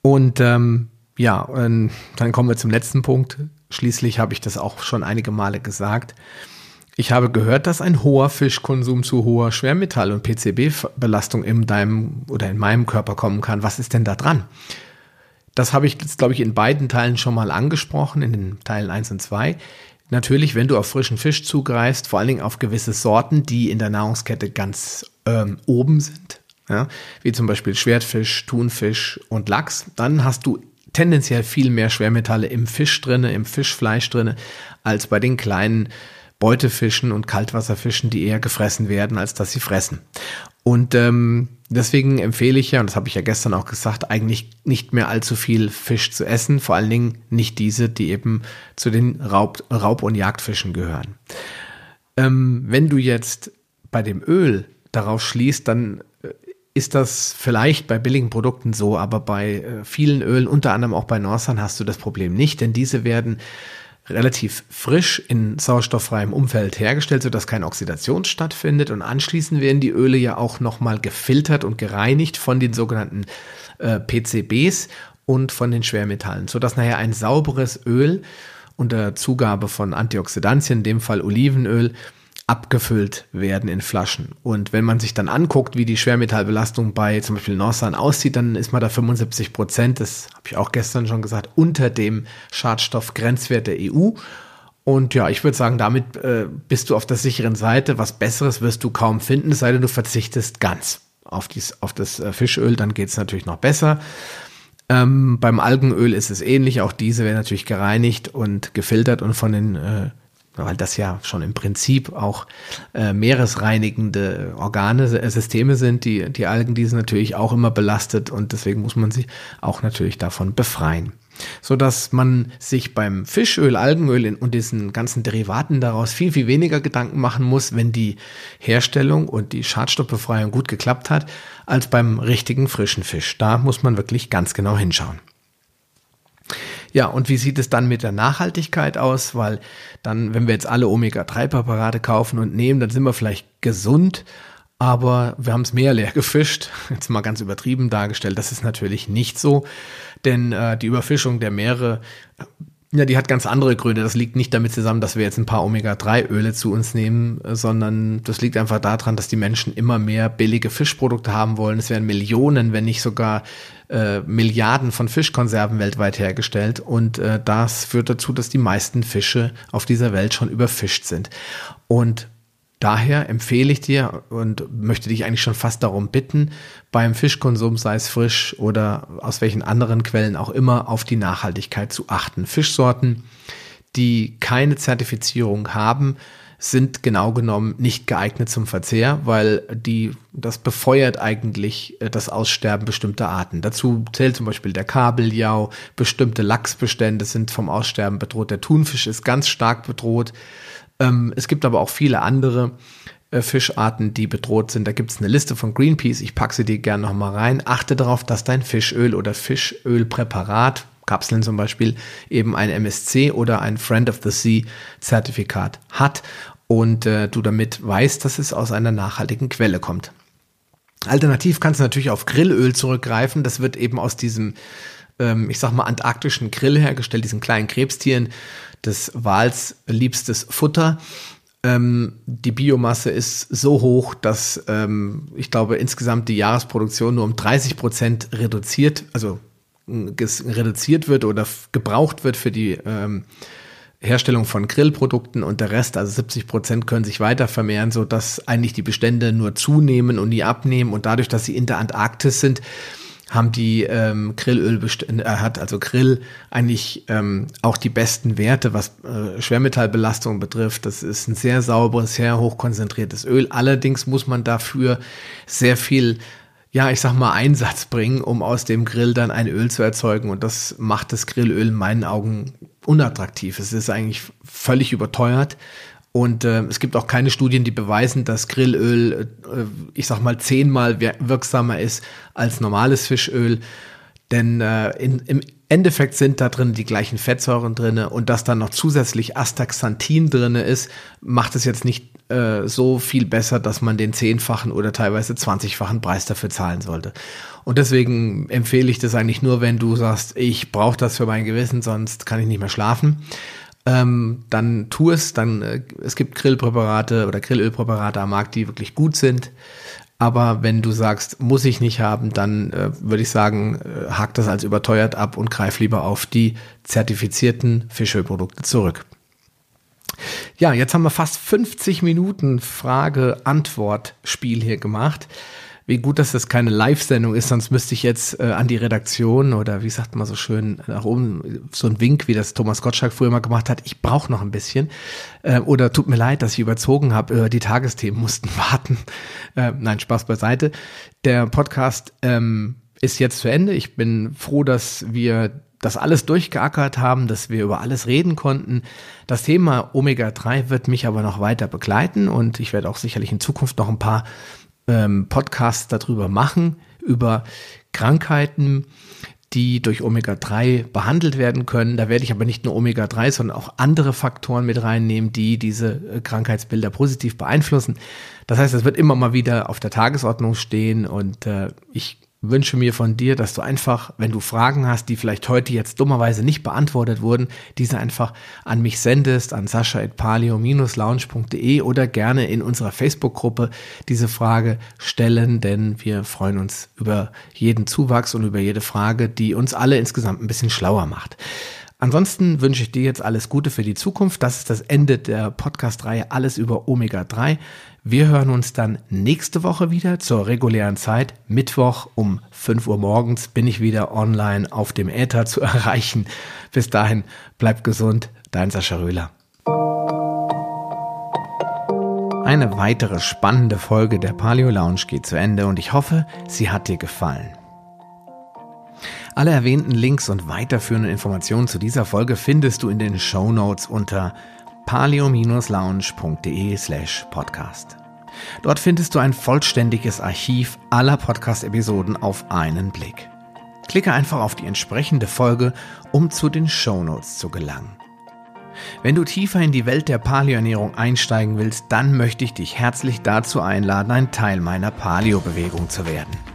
Und ähm, ja, dann kommen wir zum letzten Punkt. Schließlich habe ich das auch schon einige Male gesagt. Ich habe gehört, dass ein hoher Fischkonsum zu hoher Schwermetall- und PCB-Belastung in deinem oder in meinem Körper kommen kann. Was ist denn da dran? Das habe ich jetzt, glaube ich, in beiden Teilen schon mal angesprochen, in den Teilen 1 und 2. Natürlich, wenn du auf frischen Fisch zugreifst, vor allen Dingen auf gewisse Sorten, die in der Nahrungskette ganz ähm, oben sind, ja, wie zum Beispiel Schwertfisch, Thunfisch und Lachs, dann hast du tendenziell viel mehr Schwermetalle im Fisch drinne, im Fischfleisch drinne, als bei den kleinen Beutefischen und Kaltwasserfischen, die eher gefressen werden, als dass sie fressen. Und ähm, deswegen empfehle ich ja, und das habe ich ja gestern auch gesagt, eigentlich nicht mehr allzu viel Fisch zu essen, vor allen Dingen nicht diese, die eben zu den Raub-, Raub und Jagdfischen gehören. Ähm, wenn du jetzt bei dem Öl darauf schließt, dann äh, ist das vielleicht bei billigen Produkten so, aber bei äh, vielen Ölen, unter anderem auch bei Norsan, hast du das Problem nicht, denn diese werden relativ frisch in sauerstofffreiem Umfeld hergestellt, sodass keine Oxidation stattfindet. Und anschließend werden die Öle ja auch nochmal gefiltert und gereinigt von den sogenannten äh, PCBs und von den Schwermetallen, sodass nachher ein sauberes Öl unter Zugabe von Antioxidantien, in dem Fall Olivenöl, abgefüllt werden in Flaschen. Und wenn man sich dann anguckt, wie die Schwermetallbelastung bei zum Beispiel Norsan aussieht, dann ist man da 75 Prozent, das habe ich auch gestern schon gesagt, unter dem Schadstoffgrenzwert der EU. Und ja, ich würde sagen, damit äh, bist du auf der sicheren Seite. Was Besseres wirst du kaum finden, es sei denn, du verzichtest ganz auf, dies, auf das äh, Fischöl, dann geht es natürlich noch besser. Ähm, beim Algenöl ist es ähnlich, auch diese werden natürlich gereinigt und gefiltert und von den äh, weil das ja schon im Prinzip auch äh, meeresreinigende Organe, äh, Systeme sind, die die Algen diese natürlich auch immer belastet und deswegen muss man sich auch natürlich davon befreien. So dass man sich beim Fischöl, Algenöl und diesen ganzen Derivaten daraus viel, viel weniger Gedanken machen muss, wenn die Herstellung und die Schadstoffbefreiung gut geklappt hat, als beim richtigen frischen Fisch. Da muss man wirklich ganz genau hinschauen. Ja, und wie sieht es dann mit der Nachhaltigkeit aus? Weil dann, wenn wir jetzt alle Omega-3-Präparate kaufen und nehmen, dann sind wir vielleicht gesund, aber wir haben es Meer leer gefischt. Jetzt mal ganz übertrieben dargestellt. Das ist natürlich nicht so, denn äh, die Überfischung der Meere ja, die hat ganz andere Gründe. Das liegt nicht damit zusammen, dass wir jetzt ein paar Omega-3-Öle zu uns nehmen, sondern das liegt einfach daran, dass die Menschen immer mehr billige Fischprodukte haben wollen. Es werden Millionen, wenn nicht sogar äh, Milliarden von Fischkonserven weltweit hergestellt. Und äh, das führt dazu, dass die meisten Fische auf dieser Welt schon überfischt sind. Und Daher empfehle ich dir und möchte dich eigentlich schon fast darum bitten, beim Fischkonsum, sei es frisch oder aus welchen anderen Quellen auch immer, auf die Nachhaltigkeit zu achten. Fischsorten, die keine Zertifizierung haben, sind genau genommen nicht geeignet zum Verzehr, weil die, das befeuert eigentlich äh, das Aussterben bestimmter Arten. Dazu zählt zum Beispiel der Kabeljau, bestimmte Lachsbestände sind vom Aussterben bedroht, der Thunfisch ist ganz stark bedroht. Ähm, es gibt aber auch viele andere äh, Fischarten, die bedroht sind. Da gibt es eine Liste von Greenpeace. Ich packe sie dir gerne nochmal rein. Achte darauf, dass dein Fischöl oder Fischölpräparat, Kapseln zum Beispiel, eben ein MSC oder ein Friend of the Sea Zertifikat hat und äh, du damit weißt, dass es aus einer nachhaltigen Quelle kommt. Alternativ kannst du natürlich auf Grillöl zurückgreifen. Das wird eben aus diesem, ähm, ich sag mal, antarktischen Grill hergestellt, diesen kleinen Krebstieren des Wals liebstes Futter. Ähm, die Biomasse ist so hoch, dass ähm, ich glaube insgesamt die Jahresproduktion nur um 30 Prozent reduziert, also reduziert wird oder gebraucht wird für die ähm, Herstellung von Grillprodukten und der Rest, also 70 Prozent, können sich weiter vermehren, so dass eigentlich die Bestände nur zunehmen und nie abnehmen. Und dadurch, dass sie in der Antarktis sind, haben die ähm, Grillölbestände, äh, hat also Grill eigentlich ähm, auch die besten Werte, was äh, Schwermetallbelastung betrifft. Das ist ein sehr sauberes, sehr hochkonzentriertes Öl. Allerdings muss man dafür sehr viel ja, ich sag mal, Einsatz bringen, um aus dem Grill dann ein Öl zu erzeugen. Und das macht das Grillöl in meinen Augen unattraktiv. Es ist eigentlich völlig überteuert. Und äh, es gibt auch keine Studien, die beweisen, dass Grillöl, äh, ich sag mal, zehnmal wirksamer ist als normales Fischöl. Denn äh, in, im Endeffekt sind da drin die gleichen Fettsäuren drin und dass dann noch zusätzlich Astaxanthin drin ist, macht es jetzt nicht äh, so viel besser, dass man den zehnfachen oder teilweise zwanzigfachen Preis dafür zahlen sollte. Und deswegen empfehle ich das eigentlich nur, wenn du sagst, ich brauche das für mein Gewissen, sonst kann ich nicht mehr schlafen. Ähm, dann tu es, dann äh, es gibt Grillpräparate oder Grillölpräparate am Markt, die wirklich gut sind. Aber wenn du sagst, muss ich nicht haben, dann äh, würde ich sagen, äh, hak das als überteuert ab und greif lieber auf die zertifizierten Fischölprodukte zurück. Ja, jetzt haben wir fast 50 Minuten Frage-Antwort-Spiel hier gemacht. Wie gut, dass das keine Live-Sendung ist, sonst müsste ich jetzt äh, an die Redaktion oder wie sagt man so schön nach oben, so ein Wink, wie das Thomas Gottschalk früher mal gemacht hat, ich brauche noch ein bisschen. Äh, oder tut mir leid, dass ich überzogen habe, äh, die Tagesthemen mussten warten. Äh, nein, Spaß beiseite. Der Podcast ähm, ist jetzt zu Ende. Ich bin froh, dass wir das alles durchgeackert haben, dass wir über alles reden konnten. Das Thema Omega-3 wird mich aber noch weiter begleiten und ich werde auch sicherlich in Zukunft noch ein paar ähm, Podcasts darüber machen, über Krankheiten, die durch Omega-3 behandelt werden können. Da werde ich aber nicht nur Omega-3, sondern auch andere Faktoren mit reinnehmen, die diese äh, Krankheitsbilder positiv beeinflussen. Das heißt, es wird immer mal wieder auf der Tagesordnung stehen und äh, ich wünsche mir von dir, dass du einfach, wenn du Fragen hast, die vielleicht heute jetzt dummerweise nicht beantwortet wurden, diese einfach an mich sendest, an sascha.palio-lounge.de oder gerne in unserer Facebook-Gruppe diese Frage stellen, denn wir freuen uns über jeden Zuwachs und über jede Frage, die uns alle insgesamt ein bisschen schlauer macht. Ansonsten wünsche ich dir jetzt alles Gute für die Zukunft. Das ist das Ende der Podcast-Reihe Alles über Omega-3. Wir hören uns dann nächste Woche wieder zur regulären Zeit. Mittwoch um 5 Uhr morgens bin ich wieder online auf dem Äther zu erreichen. Bis dahin, bleib gesund, dein Sascha Röhler. Eine weitere spannende Folge der Paleo Lounge geht zu Ende und ich hoffe, sie hat dir gefallen. Alle erwähnten Links und weiterführenden Informationen zu dieser Folge findest du in den Show Notes unter palio-lounge.de slash podcast. Dort findest du ein vollständiges Archiv aller Podcast-Episoden auf einen Blick. Klicke einfach auf die entsprechende Folge, um zu den Show Notes zu gelangen. Wenn du tiefer in die Welt der Paleoernährung einsteigen willst, dann möchte ich dich herzlich dazu einladen, ein Teil meiner Paleo-Bewegung zu werden.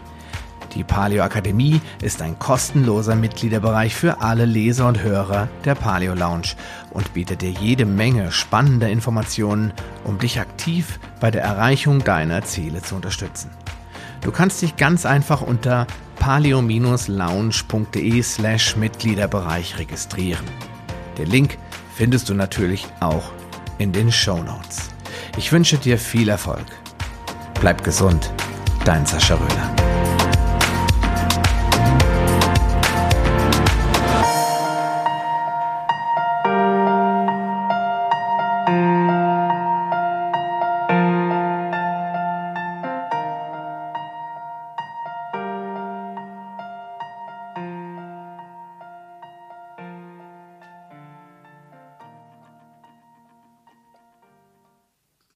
Die Paleo Akademie ist ein kostenloser Mitgliederbereich für alle Leser und Hörer der Paleo Lounge und bietet dir jede Menge spannender Informationen, um dich aktiv bei der Erreichung deiner Ziele zu unterstützen. Du kannst dich ganz einfach unter paleo-lounge.de slash Mitgliederbereich registrieren. Den Link findest du natürlich auch in den Show Notes. Ich wünsche dir viel Erfolg. Bleib gesund, dein Sascha Röhler.